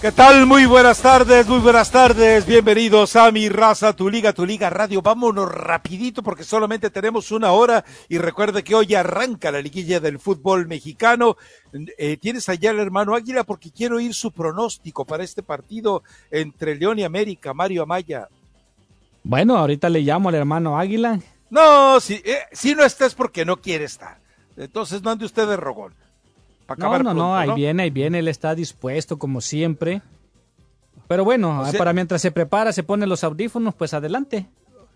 ¿Qué tal? Muy buenas tardes, muy buenas tardes. Bienvenidos a mi raza, tu liga, tu liga radio. Vámonos rapidito porque solamente tenemos una hora y recuerde que hoy arranca la liguilla del fútbol mexicano. Eh, tienes allá al hermano Águila porque quiero oír su pronóstico para este partido entre León y América, Mario Amaya. Bueno, ahorita le llamo al hermano Águila. No, si, eh, si no está es porque no quiere estar. Entonces no ande usted de rogón. No, no, no, ahí viene, ahí viene, él está dispuesto como siempre. Pero bueno, para mientras se prepara, se pone los audífonos, pues adelante.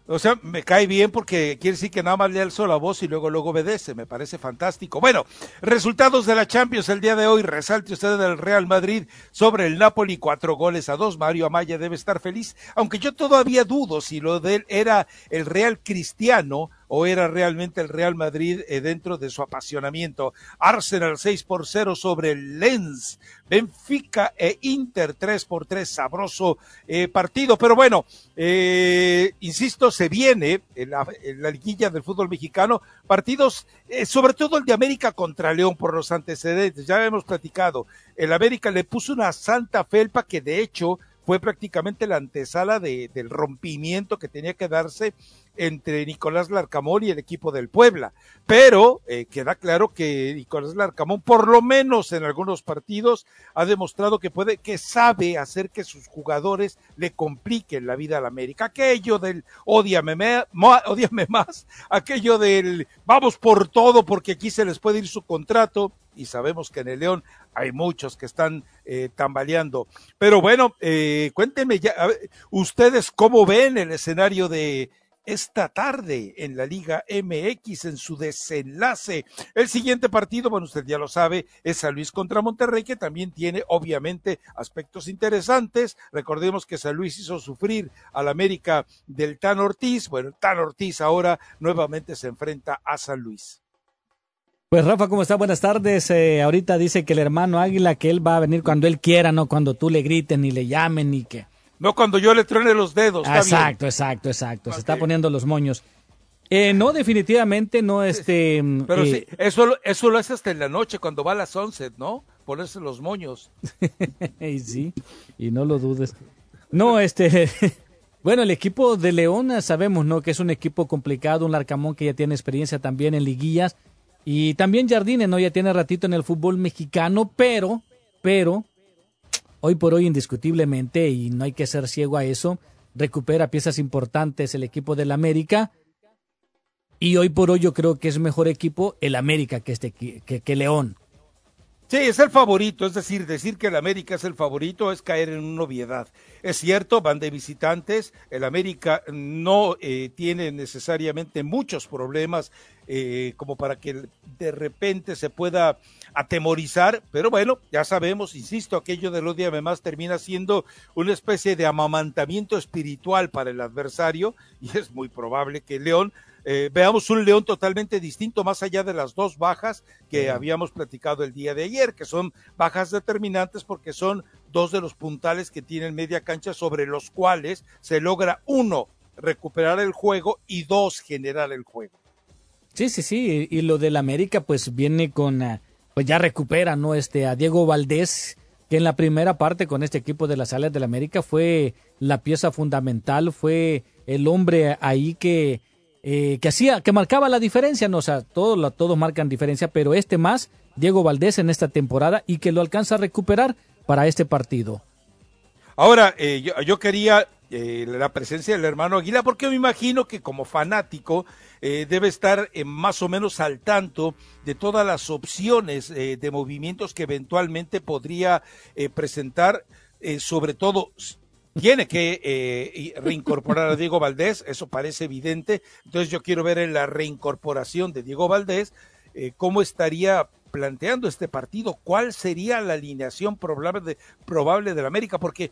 O sea, me cae bien porque quiere decir que nada más le alzo la voz y luego luego obedece, me parece fantástico. Bueno, resultados de la Champions el día de hoy, resalte usted del Real Madrid sobre el Napoli, cuatro goles a dos, Mario Amaya debe estar feliz, aunque yo todavía dudo si lo de él era el Real Cristiano o era realmente el Real Madrid eh, dentro de su apasionamiento. Arsenal 6 por 0 sobre Lens. Benfica e Inter 3 por 3. Sabroso eh, partido. Pero bueno, eh, insisto, se viene en la, liguilla del fútbol mexicano partidos, sobre todo el de América contra León por los antecedentes. Ya hemos platicado. El América le puso una santa felpa que de hecho fue prácticamente la antesala de, del rompimiento que tenía que darse entre Nicolás Larcamón y el equipo del Puebla. Pero eh, queda claro que Nicolás Larcamón, por lo menos en algunos partidos, ha demostrado que puede, que sabe hacer que sus jugadores le compliquen la vida al América. Aquello del odiame, más, aquello del vamos por todo porque aquí se les puede ir su contrato y sabemos que en el León hay muchos que están eh, tambaleando. Pero bueno, eh, cuéntenme ya, ustedes cómo ven el escenario de esta tarde en la Liga MX en su desenlace. El siguiente partido, bueno, usted ya lo sabe, es San Luis contra Monterrey, que también tiene obviamente aspectos interesantes. Recordemos que San Luis hizo sufrir al América del Tan Ortiz. Bueno, Tan Ortiz ahora nuevamente se enfrenta a San Luis. Pues Rafa, ¿cómo está? Buenas tardes. Eh, ahorita dice que el hermano Águila, que él va a venir cuando él quiera, no cuando tú le griten ni le llamen ni que no cuando yo le truene los dedos. exacto, exacto, exacto. Se está poniendo los moños. Eh, no, definitivamente no, este... Pero eh, sí, eso, eso lo hace hasta en la noche, cuando va a las once, ¿no? Ponerse los moños. y sí, y no lo dudes. No, este... bueno, el equipo de León sabemos, ¿no? Que es un equipo complicado, un Larcamón que ya tiene experiencia también en liguillas. Y también Jardine, ¿no? Ya tiene ratito en el fútbol mexicano, pero, pero, hoy por hoy indiscutiblemente, y no hay que ser ciego a eso, recupera piezas importantes el equipo del América. Y hoy por hoy yo creo que es mejor equipo el América que, este, que, León. Sí, es el favorito, es decir, decir que el América es el favorito es caer en una obviedad. Es cierto, van de visitantes, el América no eh, tiene necesariamente muchos problemas eh, como para que de repente se pueda atemorizar, pero bueno, ya sabemos, insisto, aquello del odiame más termina siendo una especie de amamantamiento espiritual para el adversario y es muy probable que León eh, veamos un León totalmente distinto, más allá de las dos bajas que habíamos platicado el día de ayer, que son bajas determinantes porque son dos de los puntales que tienen media cancha sobre los cuales se logra, uno, recuperar el juego y dos, generar el juego. Sí, sí, sí, y lo del América pues viene con, ah, pues ya recupera, ¿no? Este, a Diego Valdés, que en la primera parte con este equipo de las Alas del América fue la pieza fundamental, fue el hombre ahí que, eh, que hacía, que marcaba la diferencia, ¿no? O sea, todos, todos marcan diferencia, pero este más, Diego Valdés en esta temporada y que lo alcanza a recuperar para este partido. Ahora, eh, yo, quería eh, la presencia del hermano Aguilar, porque me imagino que como fanático debe estar más o menos al tanto de todas las opciones de movimientos que eventualmente podría presentar, sobre todo tiene que reincorporar a Diego Valdés, eso parece evidente, entonces yo quiero ver en la reincorporación de Diego Valdés cómo estaría planteando este partido, cuál sería la alineación probable de, probable de la América, porque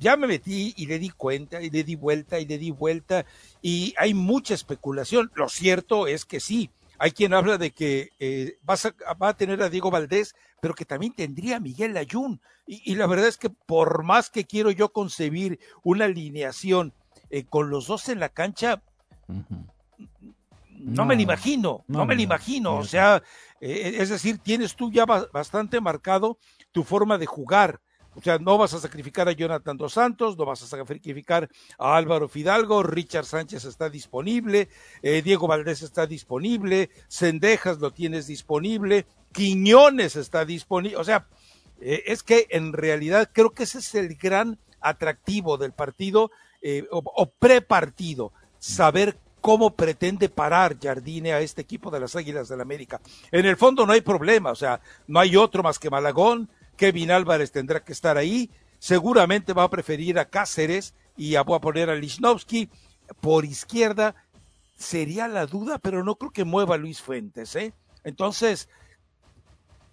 ya, me metí y le di cuenta y le di vuelta y le di vuelta y hay mucha especulación. Lo cierto es que sí, hay quien habla de que eh, va a tener a Diego Valdés, pero que también tendría a Miguel Ayun. Y, la verdad es que por más que quiero yo concebir una alineación eh, con los dos en la cancha, no, me lo imagino, no, me lo imagino. O sea, eh, es decir, tienes tú ya bastante marcado tu forma de jugar. O sea, no vas a sacrificar a Jonathan Dos Santos, no vas a sacrificar a Álvaro Fidalgo, Richard Sánchez está disponible, eh, Diego Valdés está disponible, Cendejas lo tienes disponible, Quiñones está disponible. O sea, eh, es que en realidad creo que ese es el gran atractivo del partido eh, o, o prepartido, saber cómo pretende parar Jardine a este equipo de las Águilas del la América. En el fondo no hay problema, o sea, no hay otro más que Malagón, Kevin Álvarez tendrá que estar ahí. Seguramente va a preferir a Cáceres y va a poner a Lichnowsky por izquierda. Sería la duda, pero no creo que mueva a Luis Fuentes, ¿eh? Entonces,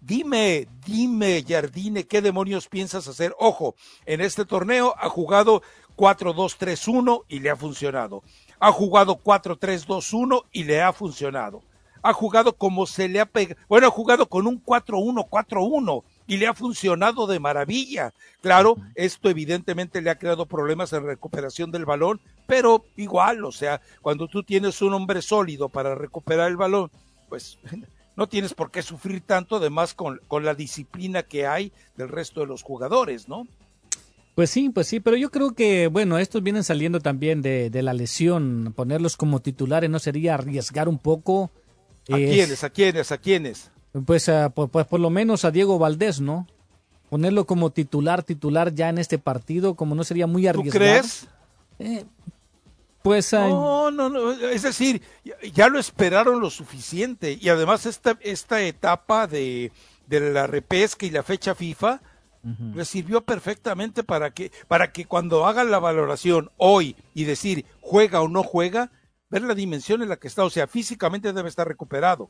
dime, dime, Jardine, ¿qué demonios piensas hacer? Ojo, en este torneo ha jugado 4-2-3-1 y le ha funcionado. Ha jugado 4-3-2-1 y le ha funcionado. Ha jugado como se le ha pegado. Bueno, ha jugado con un 4-1-4-1 y le ha funcionado de maravilla. Claro, esto evidentemente le ha creado problemas en recuperación del balón, pero igual, o sea, cuando tú tienes un hombre sólido para recuperar el balón, pues no tienes por qué sufrir tanto, además con, con la disciplina que hay del resto de los jugadores, ¿no? Pues sí, pues sí, pero yo creo que, bueno, estos vienen saliendo también de, de la lesión. Ponerlos como titulares no sería arriesgar un poco. ¿A quiénes? ¿A quiénes? ¿A quiénes? Pues, pues, pues, por lo menos a Diego Valdés, ¿no? Ponerlo como titular, titular ya en este partido, como no sería muy arriesgado. ¿Tú crees? Eh, pues no, no, no, es decir, ya lo esperaron lo suficiente y además esta, esta etapa de, de la repesca y la fecha FIFA le sirvió perfectamente para que, para que cuando hagan la valoración hoy y decir juega o no juega, ver la dimensión en la que está, o sea, físicamente debe estar recuperado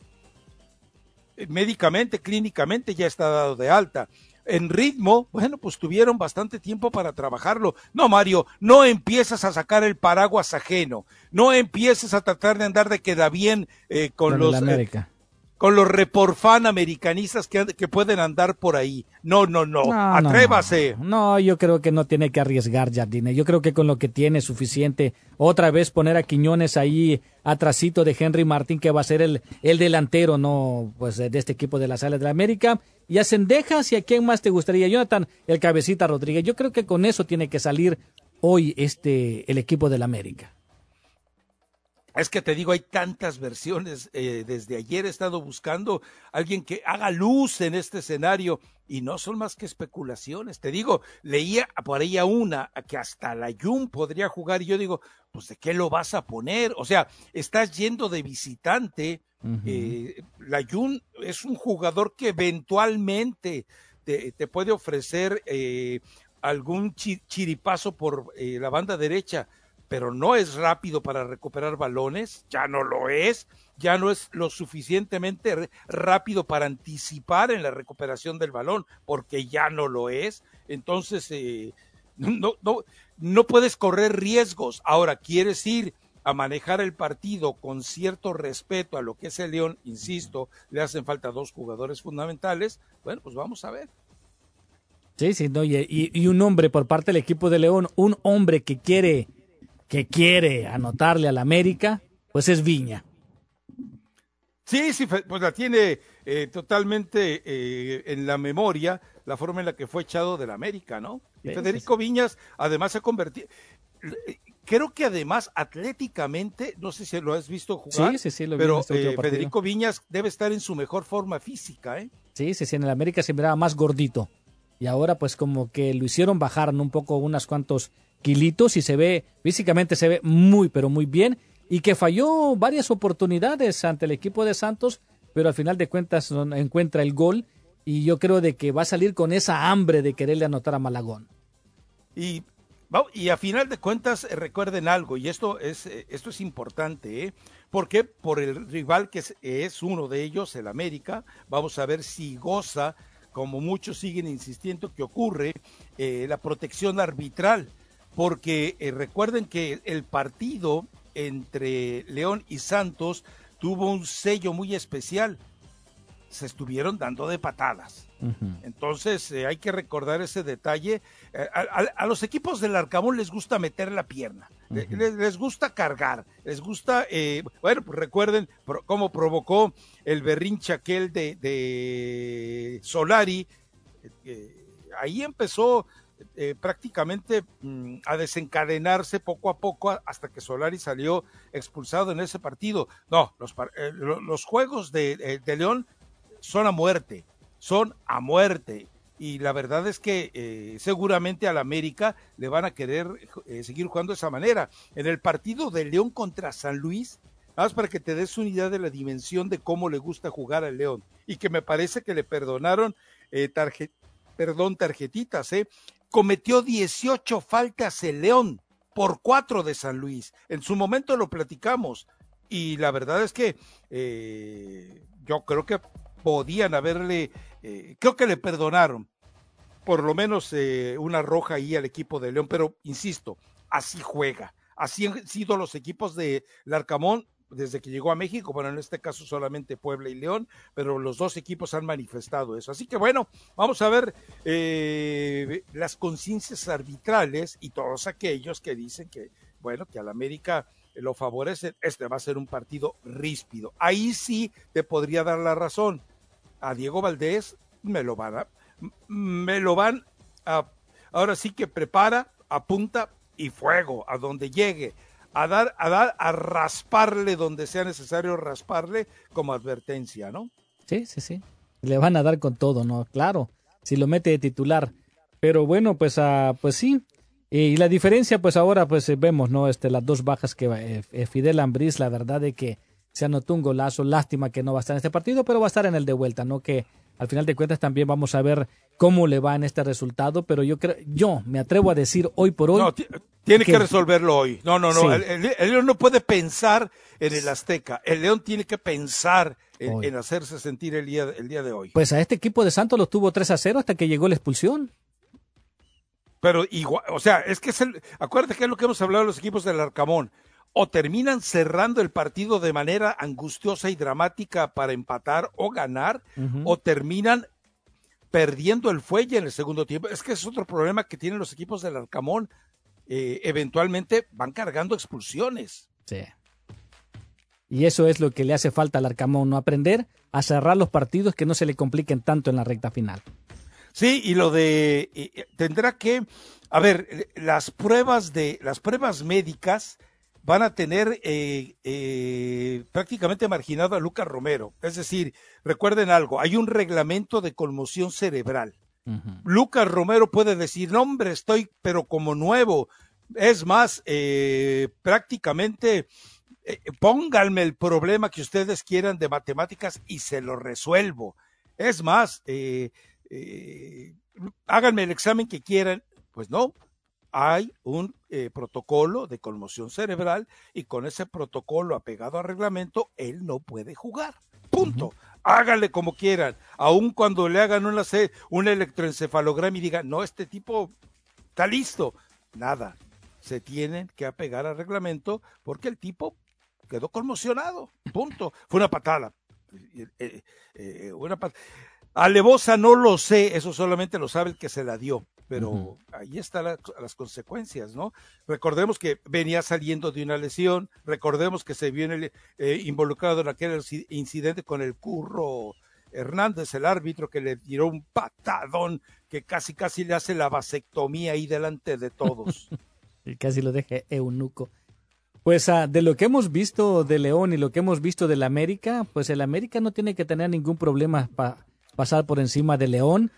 médicamente, clínicamente ya está dado de alta. En ritmo, bueno, pues tuvieron bastante tiempo para trabajarlo. No, Mario, no empiezas a sacar el paraguas ajeno, no empieces a tratar de andar de queda bien eh, con, los... Eh, con los reporfan americanistas que, que, pueden andar por ahí. No, no, no, atrévase. No, yo creo que no tiene que arriesgar Jardine. Yo creo que con lo que tiene es suficiente. Otra vez poner a Quiñones ahí atrasito de Henry Martín, que va a ser el, el delantero, no, pues de este equipo de la Sala de la América. Y a Cendejas y a quién más te gustaría, Jonathan, el cabecita Rodríguez. Yo creo que con eso tiene que salir hoy este el equipo de la América. Es que te digo, hay tantas versiones. Eh, desde ayer he estado buscando alguien que haga luz en este escenario y no son más que especulaciones. Te digo, leía por ahí a una que hasta la Jun podría jugar y yo digo, pues de qué lo vas a poner? O sea, estás yendo de visitante. eh, la Jun es un jugador que eventualmente te, te puede ofrecer eh, algún chiripazo por eh, la banda derecha pero no es rápido para recuperar balones, ya no lo es, ya no es lo suficientemente rápido para anticipar en la recuperación del balón, porque ya no lo es. Entonces, eh, no, no, no puedes correr riesgos. Ahora, quieres ir a manejar el partido con cierto respeto a lo que es el León, insisto, le hacen falta dos jugadores fundamentales. Bueno, pues vamos a ver. Sí, sí, no, y, y un hombre por parte del equipo de León, un hombre que quiere que quiere anotarle al América, pues es Viña. Sí, sí, pues la tiene eh, totalmente eh, en la memoria la forma en la que fue echado del América, ¿no? Y Federico Viñas además se ha convertido, creo que además atléticamente, no sé si lo has visto jugar, sí, sí, sí, lo pero eh, Federico Viñas debe estar en su mejor forma física, ¿eh? Sí, sí, sí, en el América se miraba más gordito y ahora pues como que lo hicieron bajar un poco unas cuantos kilitos y se ve, físicamente se ve muy, pero muy bien. Y que falló varias oportunidades ante el equipo de Santos, pero al final de cuentas encuentra el gol. Y yo creo de que va a salir con esa hambre de quererle anotar a Malagón. Y, y a final de cuentas, eh, recuerden algo, y esto es, eh, esto es importante, ¿eh? porque por el rival que es, uno de ellos, el América, vamos a ver si goza, como muchos siguen insistiendo que ocurre, eh, la protección arbitral, porque recuerden que el partido entre León y Santos tuvo un sello muy especial, se estuvieron dando de patadas. Entonces eh, hay que recordar ese detalle. Eh, a, los equipos del Arcamón les gusta meter la pierna, les, gusta cargar, les gusta, eh, bueno, pues recuerden cómo provocó el berrinche aquel de, de Solari. ahí empezó prácticamente mm, a desencadenarse poco a poco hasta que Solari salió expulsado en ese partido. No, los, los juegos de, de León son a muerte, son a muerte. Y la verdad es que eh, seguramente al América le van a querer eh, seguir jugando de esa manera. En el partido de León contra San Luis, nada más para que te des una idea de la dimensión de cómo le gusta jugar al León. Y que me parece que le perdonaron eh, perdón, tarjetitas, ¿eh? Cometió 18 faltas el León por cuatro de San Luis. En su momento lo platicamos. Y la verdad es que yo creo que podían haberle, eh, creo que le perdonaron por lo menos eh, una roja ahí al equipo de León, pero insisto, así juega. Así han sido los equipos de Larcamón desde que llegó a México, bueno, en este caso solamente Puebla y León, pero los dos equipos han manifestado eso. Así que bueno, vamos a ver eh, las conciencias arbitrales y todos aquellos que dicen que, bueno, que al América lo favorece, este va a ser un partido ríspido. Ahí sí te podría dar la razón a Diego Valdés me lo van a, me lo van a, ahora sí que prepara, apunta y fuego a donde llegue, a dar, a dar, a rasparle donde sea necesario rasparle como advertencia, ¿no? Sí, sí, sí. Le van a dar con todo, ¿no? Claro, si lo mete de titular. Pero bueno, pues, uh, pues sí. Y la diferencia, pues ahora, pues vemos, ¿no? Este, las dos bajas que eh, eh, Fidel Ambriz, la verdad de que se anotó un golazo. Lástima que no va a estar en este partido, pero va a estar en el de vuelta, ¿no? Que al final de cuentas también vamos a ver cómo le va en este resultado, pero yo creo, yo me atrevo a decir hoy por hoy. No, tiene que, resolverlo hoy. No, no, no. El, León no puede pensar en el Azteca. El León tiene que pensar en, hacerse sentir el día, el día de hoy. Pues a este equipo de Santos lo tuvo 3 a 0 hasta que llegó la expulsión. Pero igual, o sea, es que es el, acuérdate que es lo que hemos hablado de los equipos del Arcamón o terminan cerrando el partido de manera angustiosa y dramática para empatar o ganar, o terminan perdiendo el fuelle en el segundo tiempo. Es que es otro problema que tienen los equipos del Arcamón. Eh, eventualmente van cargando expulsiones. Sí. Y eso es lo que le hace falta al Arcamón, no aprender a cerrar los partidos que no se le compliquen tanto en la recta final. Sí, y lo de tendrá que, a ver, las pruebas de las pruebas médicas van a tener eh, eh, prácticamente marginado a Lucas Romero. Es decir, recuerden algo, hay un reglamento de conmoción cerebral. Lucas Romero puede decir, no hombre, estoy pero como nuevo. Es más, eh, prácticamente pónganme el problema que ustedes quieran de matemáticas y se lo resuelvo. Es más, háganme el examen que quieran. Pues no, hay un eh, protocolo de conmoción cerebral y con ese protocolo apegado al reglamento, él no puede jugar. Punto. Háganle como quieran, aun cuando le hagan una, un electroencefalograma y digan, no, este tipo está listo. Nada, se tienen que apegar al reglamento porque el tipo quedó conmocionado. Punto. Fue una patada. Eh, eh, una patada. Alevosa no lo sé, eso solamente lo sabe el que se la dio, pero ahí están las consecuencias, ¿no? Recordemos que venía saliendo de una lesión, recordemos que se vio eh, involucrado en aquel incidente con el curro Hernández, el árbitro, que le tiró un patadón que casi casi le hace la vasectomía ahí delante de todos. y casi lo deje eunuco. Pues ah, de lo que hemos visto de León y lo que hemos visto del América, pues el América no tiene que tener ningún problema para pasar por encima de León.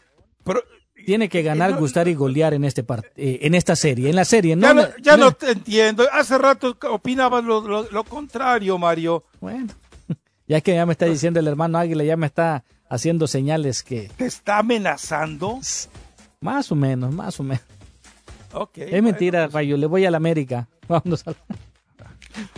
Pero, tiene que ganar, gustar y golear en este eh, en esta serie, en la serie. No, ya no, te entiendo. Hace rato opinabas lo, lo, contrario, Mario. Bueno, ya que ya me está diciendo el hermano Águila, ya me está haciendo señales que... ¿Te está amenazando? Más o menos, más o menos. Okay, es mentira, pues. Rayo, le voy a la América. Vamos a...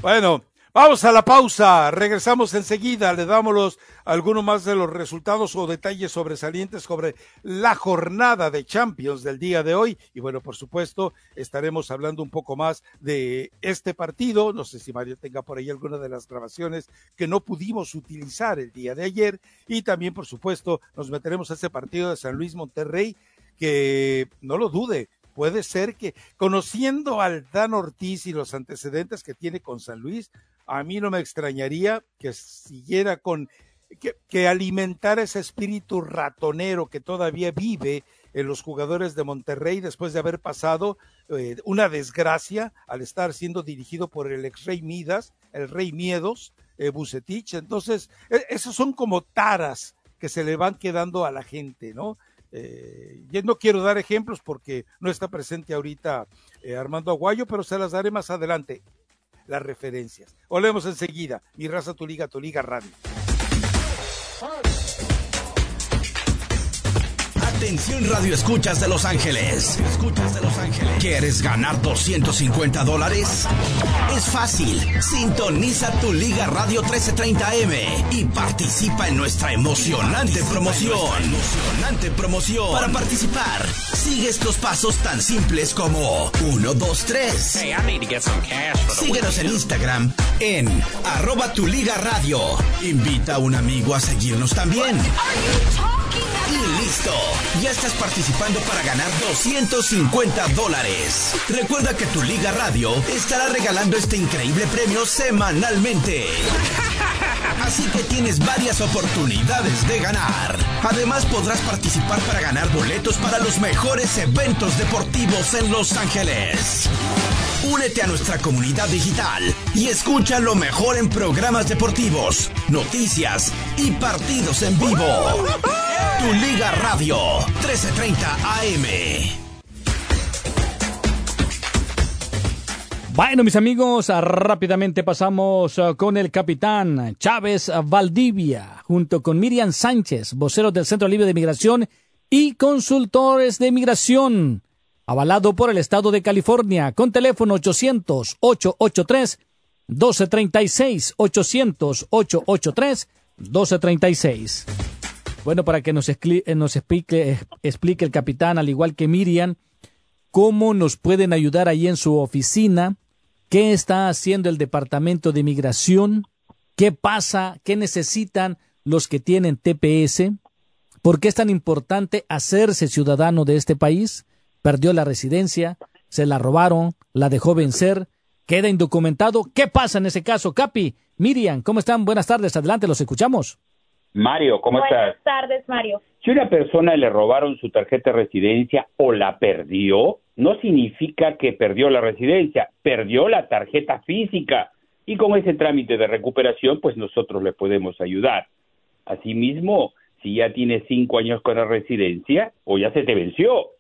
Bueno, Vamos a la pausa, regresamos enseguida, le damos algunos más de los resultados o detalles sobresalientes sobre la jornada de Champions del día de hoy. Y bueno, por supuesto, estaremos hablando un poco más de este partido, no sé si Mario tenga por ahí alguna de las grabaciones que no pudimos utilizar el día de ayer. Y también, por supuesto, nos meteremos a ese partido de San Luis Monterrey que no lo dude, puede ser que conociendo al Dan Ortiz y los antecedentes que tiene con San Luis, a mí no me extrañaría que siguiera con, que, alimentara ese espíritu ratonero que todavía vive en los jugadores de Monterrey después de haber pasado eh, una desgracia al estar siendo dirigido por el ex rey Midas, el rey Miedos, eh, Bucetich. Entonces, e, esos son como taras que se le van quedando a la gente, ¿no? Eh, yo no quiero dar ejemplos porque no está presente ahorita eh, Armando Aguayo, pero se las daré más adelante las referencias. Olemos enseguida. Mi raza, tu liga, tu liga radio. Atención Radio Escuchas de Los Ángeles. Escuchas de Los Ángeles. ¿Quieres ganar 250 dólares? Es fácil. Sintoniza tu Liga Radio 1330M y participa en nuestra emocionante promoción. Emocionante promoción. Para participar, sigue estos pasos tan simples como 1, 2, 3. Síguenos en Instagram en arroba tu Liga Radio. Invita a un amigo a seguirnos también. Y listo, ya estás participando para ganar 250 dólares. Recuerda que tu Liga Radio estará regalando este increíble premio semanalmente. Así que tienes varias oportunidades de ganar. Además podrás participar para ganar boletos para los mejores eventos deportivos en Los Ángeles. Únete a nuestra comunidad digital y escucha lo mejor en programas deportivos, noticias y partidos en vivo. Tu Liga Radio, 1330 AM. Bueno, mis amigos, rápidamente pasamos uh, con el capitán Chávez Valdivia, junto con Miriam Sánchez, voceros del Centro Libre de Migración y consultores de migración, avalado por el Estado de California, con teléfono 800-883-1236, 800-883-1236. Bueno, para que nos, eh, nos explique, explique el capitán, al igual que Miriam, cómo nos pueden ayudar ahí en su oficina, qué está haciendo el Departamento de Migración, qué pasa, qué necesitan los que tienen TPS, por qué es tan importante hacerse ciudadano de este país, perdió la residencia, se la robaron, la dejó vencer, queda indocumentado. ¿Qué pasa en ese caso? Capi, Miriam, ¿cómo están? Buenas tardes, adelante, los escuchamos. Mario, ¿cómo estás? Buenas tardes, Mario. Si una persona le robaron su tarjeta de residencia o la perdió, no significa que perdió la residencia, perdió la tarjeta física. Y con ese trámite de recuperación, pues nosotros le podemos ayudar. Asimismo, si ya tienes cinco años con la residencia o ya se te venció,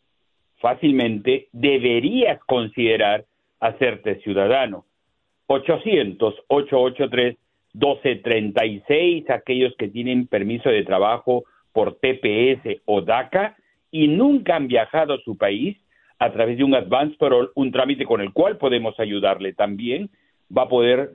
fácilmente deberías considerar hacerte ciudadano. 800-883 1236, aquellos que tienen permiso de trabajo por TPS o DACA y nunca han viajado a su país a través de un advance parole, un trámite con el cual podemos ayudarle también, va a poder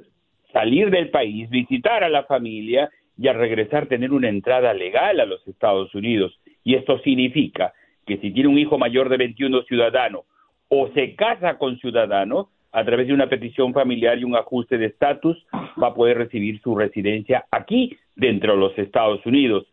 salir del país, visitar a la familia y al regresar tener una entrada legal a los Estados Unidos. Y esto significa que si tiene un hijo mayor de 21 ciudadano o se casa con ciudadano, a través de una petición familiar y un ajuste de estatus, va a poder recibir su residencia aquí, dentro de los Estados Unidos.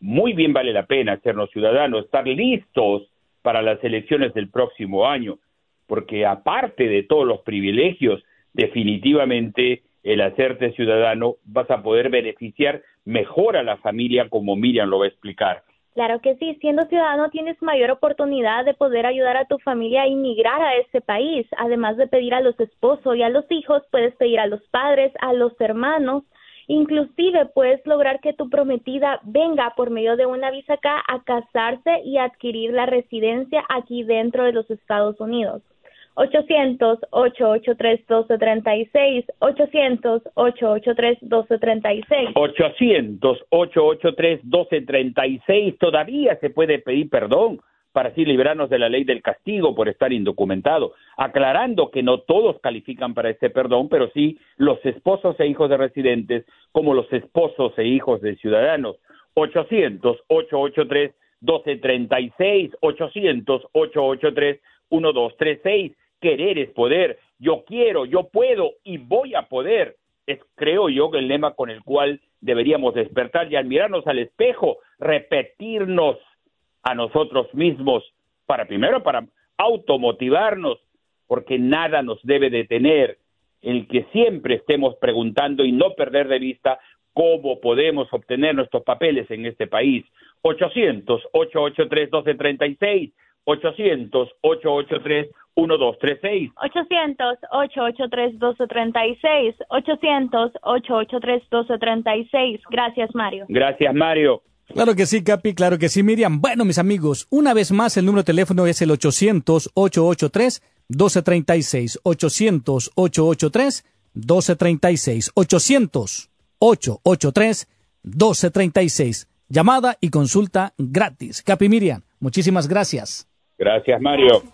Muy bien vale la pena hacernos ciudadanos, estar listos para las elecciones del próximo año, porque aparte de todos los privilegios, definitivamente el hacerte ciudadano vas a poder beneficiar mejor a la familia como Miriam lo va a explicar. Claro que sí, siendo ciudadano tienes mayor oportunidad de poder ayudar a tu familia a inmigrar a ese país. Además de pedir a los esposos y a los hijos, puedes pedir a los padres, a los hermanos Inclusive puedes lograr que tu prometida venga por medio de una visa acá a casarse y adquirir la residencia aquí dentro de los Estados Unidos. 800-883-1236, 800-883-1236. 800-883-1236, todavía se puede pedir perdón para así librarnos de la ley del castigo por estar indocumentado, aclarando que no todos califican para este perdón, pero sí los esposos e hijos de residentes como los esposos e hijos de ciudadanos. 800-883-1236, 800-883-1236. Querer es poder. Yo quiero, yo puedo y voy a poder. Es, creo yo, el lema con el cual deberíamos despertar y al mirarnos al espejo, repetirnos a nosotros mismos para primero para automotivarnos, porque nada nos debe detener el que siempre estemos preguntando y no perder de vista cómo podemos obtener nuestros papeles en este país. 800-883-1236, 800-883-1236. 800-883-1236, 800-883-1236. Gracias, Mario. Gracias, Mario. Claro que sí, Capi, claro que sí, Miriam. Bueno, mis amigos, una vez más el número de teléfono es el 800-883-1236. 800-883-1236. 800-883-1236. Llamada y consulta gratis. Capi Miriam, muchísimas gracias. Gracias, Mario.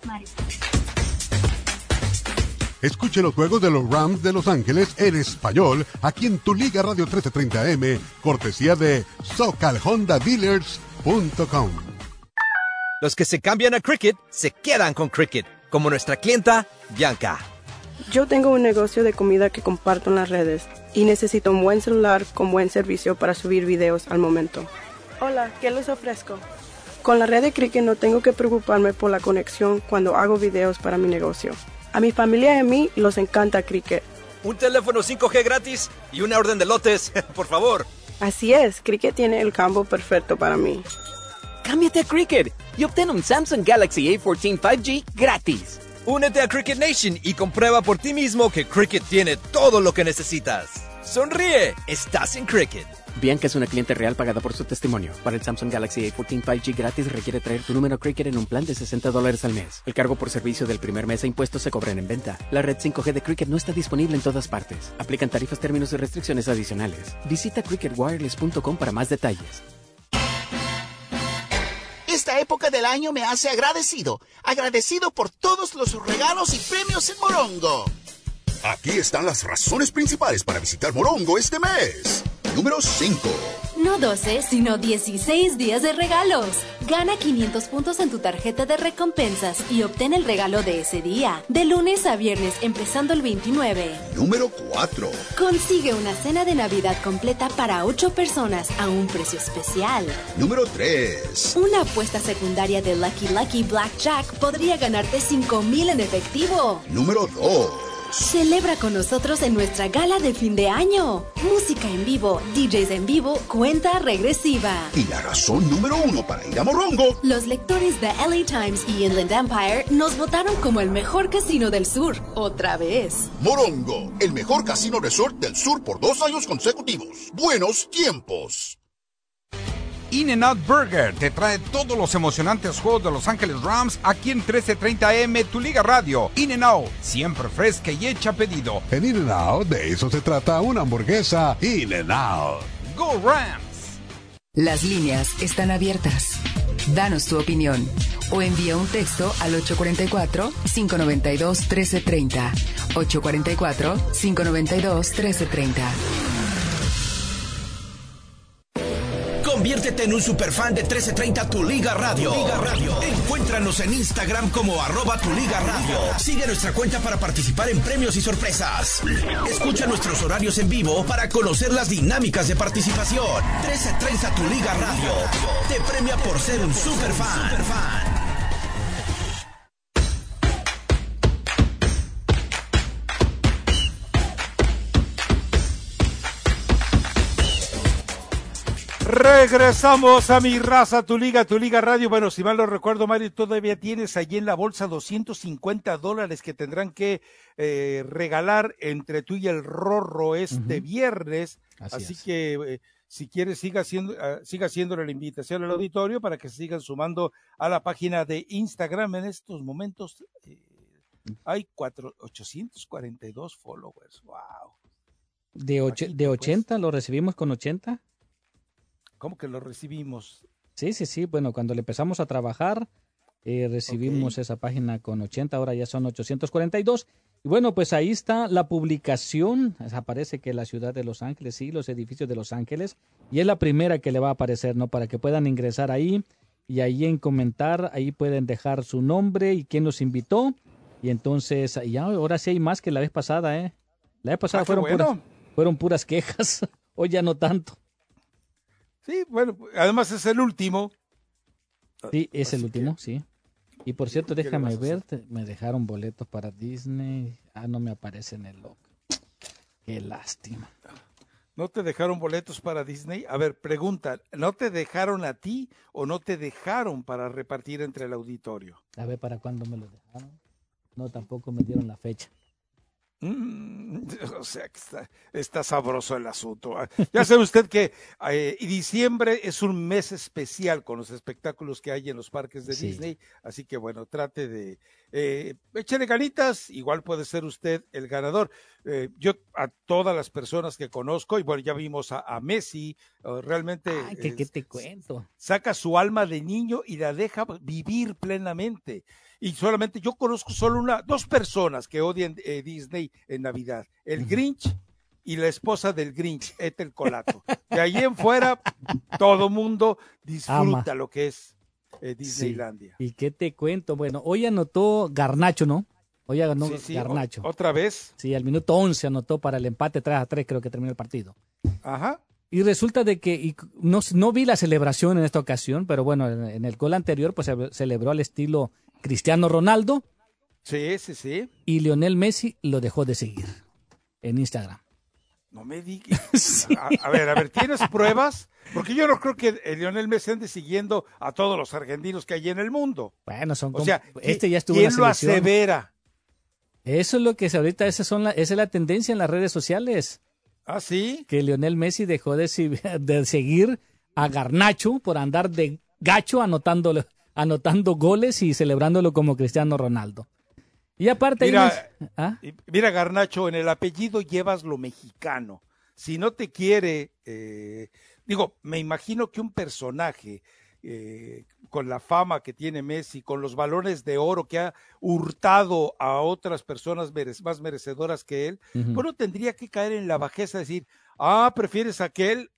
Escuche los juegos de los Rams de Los Ángeles en español aquí en tu Liga Radio 1330M, cortesía de SocalHondaDealers.com. Los que se cambian a Cricket se quedan con Cricket, como nuestra clienta Bianca. Yo tengo un negocio de comida que comparto en las redes y necesito un buen celular con buen servicio para subir videos al momento. Hola, ¿qué les ofrezco? Con la red de Cricket no tengo que preocuparme por la conexión cuando hago videos para mi negocio. A mi familia y a mí los encanta Cricket. Un teléfono 5G gratis y una orden de lotes, por favor. Así es, Cricket tiene el combo perfecto para mí. Cámbiate a Cricket y obtén un Samsung Galaxy A14 5G gratis. Únete a Cricket Nation y comprueba por ti mismo que Cricket tiene todo lo que necesitas. Sonríe, estás en Cricket. Bianca es una cliente real pagada por su testimonio. Para el Samsung Galaxy A14 5G gratis requiere traer tu número Cricket en un plan de 60 dólares al mes. El cargo por servicio del primer mes e impuestos se cobran en venta. La red 5G de Cricket no está disponible en todas partes. Aplican tarifas, términos y restricciones adicionales. Visita cricketwireless.com para más detalles. Esta época del año me hace agradecido. Agradecido por todos los regalos y premios en Morongo. Aquí están las razones principales para visitar Morongo este mes. Número 5. No 12, sino 16 días de regalos. Gana 500 puntos en tu tarjeta de recompensas y obtén el regalo de ese día. De lunes a viernes, empezando el 29. Número 4. Consigue una cena de Navidad completa para 8 personas a un precio especial. Número 3. Una apuesta secundaria de Lucky Lucky Blackjack podría ganarte 5 mil en efectivo. Número 2. Celebra con nosotros en nuestra gala de fin de año. Música en vivo, DJs en vivo, cuenta regresiva. Y la razón número uno para ir a Morongo. Los lectores de LA Times y Inland Empire nos votaron como el mejor casino del sur, otra vez. Morongo, el mejor casino resort del sur por dos años consecutivos. Buenos tiempos. In-N-Out Burger te trae todos los emocionantes juegos de Los Ángeles Rams aquí en 1330M, tu Liga Radio. In-N-Out, siempre fresca y hecha a pedido. En In-N-Out, de eso se trata una hamburguesa In-N-Out. ¡Go Rams! Las líneas están abiertas. Danos tu opinión o envía un texto al 844-592-1330. 844-592-1330. Conviértete en un superfan de 1330 Tu Liga Radio. Liga Radio. Encuéntranos en Instagram como arroba Tu Liga Radio. Sigue nuestra cuenta para participar en premios y sorpresas. Escucha nuestros horarios en vivo para conocer las dinámicas de participación. 1330 Tu Liga Radio. Te premia por ser un superfan. Superfan. Regresamos a mi raza, tu liga, tu liga radio. Bueno, si mal lo recuerdo, Mario, todavía tienes allí en la bolsa 250 dólares que tendrán que eh, regalar entre tú y el Rorro este viernes. Así, que eh, si quieres, siga haciendo, uh, siga haciéndole la invitación al auditorio para que se sigan sumando a la página de Instagram. En estos momentos eh, hay cuatro, 842 followers. Wow. ¿De, och de 80 pues. lo recibimos con 80? ¿Cómo que lo recibimos? Sí, sí, sí. Bueno, cuando le empezamos a trabajar, eh, recibimos okay. esa página con 80, ahora ya son 842. Y bueno, pues ahí está la publicación. Aparece que la ciudad de Los Ángeles, sí, los edificios de Los Ángeles. Y es la primera que le va a aparecer, ¿no? Para que puedan ingresar ahí y ahí en comentar, ahí pueden dejar su nombre y quién los invitó. Y entonces, ya ahora sí hay más que la vez pasada, ¿eh? La vez pasada ah, fueron, bueno. puras, fueron puras quejas. Hoy ya no tanto. Sí, bueno, además es el último. Sí, es Así el último, que... sí. Y por cierto, déjame ver, me dejaron boletos para Disney. Ah, no me aparece en el log. Qué lástima. ¿No te dejaron boletos para Disney? A ver, pregunta, ¿no te dejaron a ti o no te dejaron para repartir entre el auditorio? A ver, ¿para cuándo me lo dejaron? No, tampoco me dieron la fecha. Mm, o sea que está, está, sabroso el asunto. Ah, Ya sabe usted que eh, diciembre es un mes especial con los espectáculos que hay en los parques de sí. Disney, así que bueno, trate de eh, échale ganitas, igual puede ser usted el ganador. Eh, yo a todas las personas que conozco, y bueno, ya vimos a, a Messi, realmente... Ay, ¿qué, ¿qué te cuento? Saca su alma de niño y la deja vivir plenamente y solamente yo conozco solo una, dos personas que odian eh, Disney en Navidad, el Grinch y la esposa del Grinch, Ethel Colato. De ahí en fuera, todo mundo disfruta Ama. lo que es eh, Disneylandia. Sí. ¿Y qué te cuento? Bueno, hoy anotó Garnacho, ¿no? Hoy ganó sí, sí, Garnacho. ¿Otra vez? Sí, al minuto 11 anotó para el empate 3 a 3, creo que terminó el partido. Ajá. Y resulta de que y no, no, vi la celebración en esta ocasión, pero bueno, en, en el gol anterior pues se celebró al estilo Cristiano Ronaldo. Sí, sí, sí. Y Lionel Messi lo dejó de seguir en Instagram. No me digas. Sí. A, a, ver, a ver, ¿tienes pruebas? Porque yo no creo que el Lionel Messi ande siguiendo a todos los argentinos que hay en el mundo. Bueno, son o sea, este ya estuvo ¿quién en lo asevera? Eso es lo que ahorita esa, son la, esa es la tendencia en las redes sociales. ¿Ah, sí? Que Lionel Messi dejó de, de seguir a Garnacho por andar de gacho anotándolo anotando goles y celebrándolo como Cristiano Ronaldo. Y aparte... Mira, ¿Ah? mira Garnacho, en el apellido llevas lo mexicano. Si no te quiere, eh, digo, me imagino que un personaje eh, con la fama que tiene Messi, con los balones de oro que ha hurtado a otras personas más merecedoras que él, uh -huh. bueno, tendría que caer en la bajeza de decir, ah, prefieres aquel,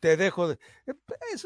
te dejo de...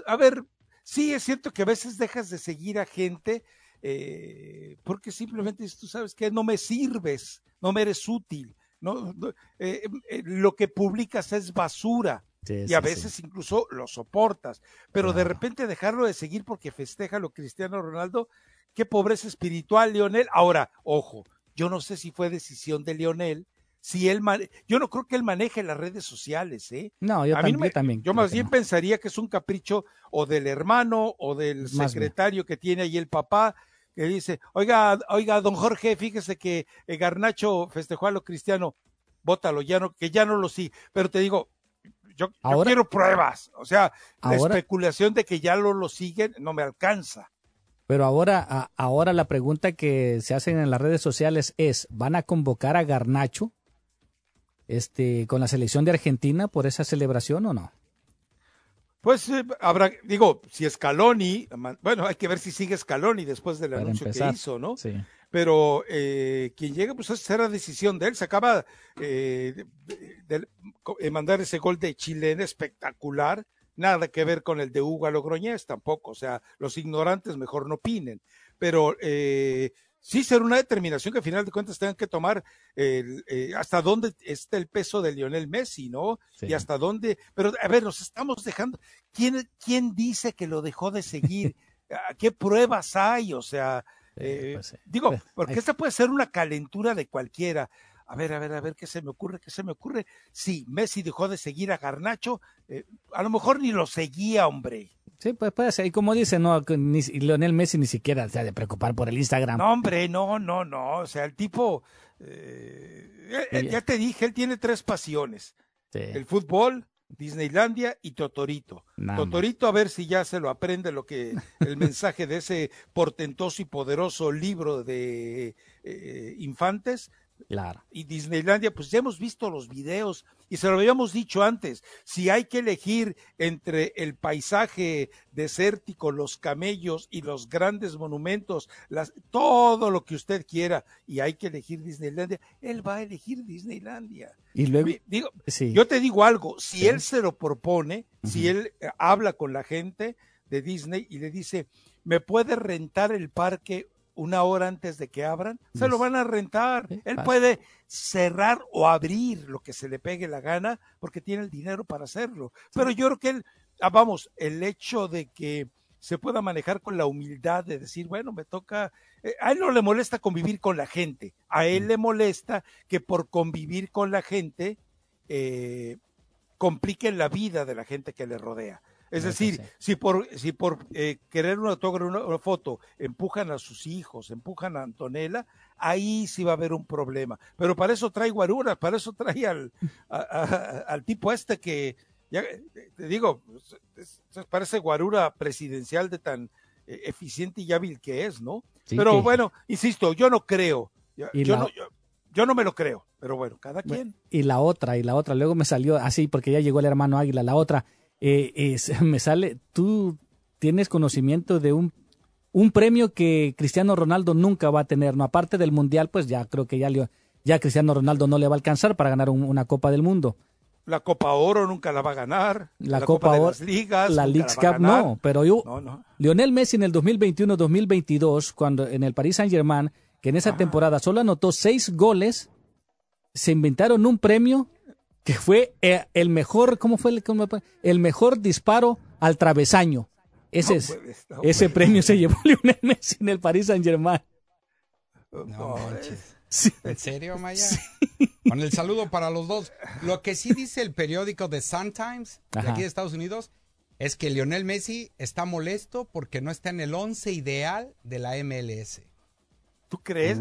A ver, Sí, es cierto que a veces dejas de seguir a gente eh, porque simplemente tú sabes que no me sirves, no me eres útil, no, eh, eh, lo que publicas es basura. Sí, y a sí, veces sí. incluso lo soportas, pero claro. de repente dejarlo de seguir porque festeja lo Cristiano Ronaldo, qué pobreza espiritual, Lionel. Ahora, ojo, yo no sé si fue decisión de Lionel, si él yo no creo que él maneje las redes sociales, ¿eh? No, yo, a también, mí yo también. Yo más bien no. pensaría que es un capricho o del hermano o del más secretario bien. que tiene ahí el papá que dice, oiga, oiga, don Jorge, fíjese que eh, Garnacho festejó a lo cristiano, bótalo, ya no, que ya no lo sí, pero te digo, yo, yo quiero pruebas, o sea, ¿ahora? la especulación de que ya lo, lo siguen no me alcanza. Pero ahora, a, ahora la pregunta que se hacen en las redes sociales es, ¿van a convocar a Garnacho este, con la selección de Argentina por esa celebración o no? Pues eh, habrá, digo, si Scaloni, bueno, hay que ver si sigue Scaloni después del Para anuncio empezar, que hizo, ¿no? Sí. Pero eh, quien llega, pues esa será decisión de él. Se acaba eh, de, mandar ese gol de chilena espectacular, nada que ver con el de Hugo Logroñez tampoco. O sea, los ignorantes mejor no opinen. Pero eh, sí será una determinación que al final de cuentas tengan que tomar eh, hasta dónde está el peso de Lionel Messi, ¿no? Sí. Y hasta dónde, pero a ver, nos estamos dejando, ¿quién, quién dice que lo dejó de seguir? ¿Qué pruebas hay? O sea, eh, pues, digo, porque esta puede ser una calentura de cualquiera. A ver, a ver, a ver, ¿qué se me ocurre? ¿Qué se me ocurre? Sí, Messi dejó de seguir a Garnacho, eh, a lo mejor ni lo seguía, hombre. Sí, pues puede ser. Y como dice, no, ni, Lionel Messi ni siquiera se ha de preocupar por el Instagram. No, hombre, no, no, no. O sea, el tipo, eh, ya te dije, él tiene tres pasiones. El fútbol, Disneylandia y Totorito. Totorito a ver si ya se lo aprende lo que el mensaje de ese portentoso y poderoso libro de eh, infantes Claro. Y Disneylandia, pues ya hemos visto los videos y se lo habíamos dicho antes, si hay que elegir entre el paisaje desértico, los camellos y los grandes monumentos, las, todo lo que usted quiera, y hay que elegir Disneylandia, él va a elegir Disneylandia. Y luego, digo, yo te digo algo, si él se lo propone, si él eh, habla con la gente de Disney y le dice, ¿me puede rentar el parque una hora antes de que abran, se lo van a rentar. Él puede cerrar o abrir lo que se le pegue la gana porque tiene el dinero para hacerlo. Pero yo creo que él, ah, vamos, el hecho de que se pueda manejar con la humildad de decir, bueno, me toca, eh, a él no le molesta convivir con la gente, a él le molesta que por convivir con la gente eh, compliquen la vida de la gente que le rodea. Es decir, si por, si por eh, querer un autógrafo, una, foto, empujan a sus hijos, empujan a Antonella, ahí sí va a haber un problema. Pero para eso trae guarura, para eso trae al, al tipo este que, ya te digo, parece guarura presidencial de tan eh, eficiente y hábil que es, ¿no? pero bueno, insisto, yo no creo. Yo, no, yo, no me lo creo, pero bueno, cada quien. Y la otra, y la otra, luego me salió así porque ya llegó el hermano Águila, la otra eh, me sale, tú tienes conocimiento de un, un premio que Cristiano Ronaldo nunca va a tener, ¿no? Aparte del Mundial, pues ya creo que ya, ya Cristiano Ronaldo no le va a alcanzar para ganar una Copa del Mundo. La Copa Oro nunca la va a ganar. La, Copa, Oro, las ligas, la League Cup no, pero yo, Lionel Messi en el 2021-2022, cuando en el Paris Saint Germain, que en esa temporada solo anotó seis goles, se inventaron un premio que fue eh, el mejor, ¿cómo fue el, el mejor disparo al travesaño? Ese, ese premio se llevó Lionel Messi en el Paris Saint Germain. No. ¿En serio, Maya? Con el saludo para los dos. Lo que sí dice el periódico The Sun Times, de aquí de Estados Unidos, es que Lionel Messi está molesto porque no está en el once ideal de la MLS. ¿Tú crees?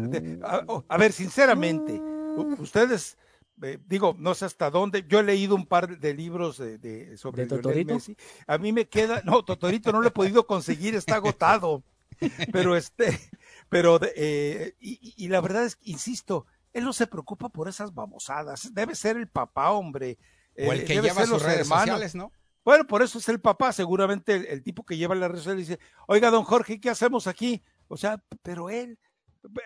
Oh, a, ver, sinceramente, ustedes eh, digo, no sé hasta dónde, yo he leído un par de libros de, sobre Totorito? Messi. A mí me queda, no, Totorito no lo he podido conseguir, está agotado. Pero este, pero eh, y, la verdad es que, insisto, él no se preocupa por esas babosadas, debe ser el papá, hombre. o el eh, que lleva sus redes sociales, ¿no? Bueno, por eso es el papá, seguramente el, tipo que lleva las redes sociales dice, oiga, don Jorge, ¿qué hacemos aquí? O sea, pero él,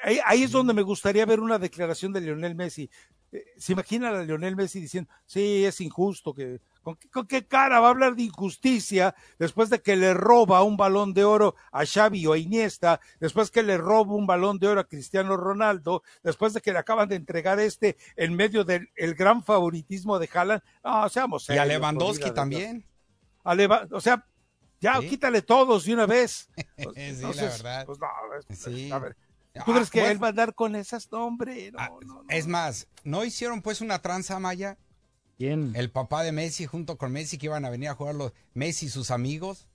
ahí, es donde me gustaría ver una declaración de Lionel Messi. Eh, ¿Se imagina a Lionel Messi diciendo, sí, es injusto, que ¿con qué, cara va a hablar de injusticia después de que le roba un balón de oro a Xavi o a Iniesta, después que le roba un balón de oro a Cristiano Ronaldo, después de que le acaban de entregar este en medio del gran favoritismo de Haaland? No, seamos Y a Lewandowski también. o sea, ya quítale todos de una vez. sí, la verdad. Pues sí. a ver, ¿Tú crees que él va a dar con esas? No, hombre. Ah, es más, ¿no hicieron pues una tranza Maya? ¿Quién? El papá de Messi junto con Messi que iban a venir a jugar los Messi y sus amigos.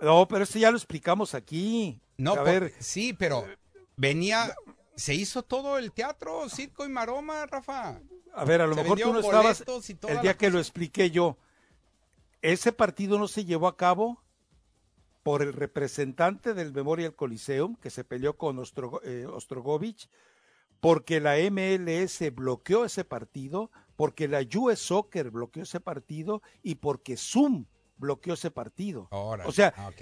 No, pero esto ya lo explicamos aquí. No, a ver. Sí, pero venía, se hizo todo el teatro, circo y maroma, Rafa. A ver, a lo mejor tú no estabas el día que lo expliqué yo. Ese partido no se llevó a cabo por el representante del Memorial Coliseum, que se peleó con eh, Ostrogovich, porque la MLS bloqueó ese partido, porque la US Soccer bloqueó ese partido y porque Zoom bloqueó ese partido. o sea, ah,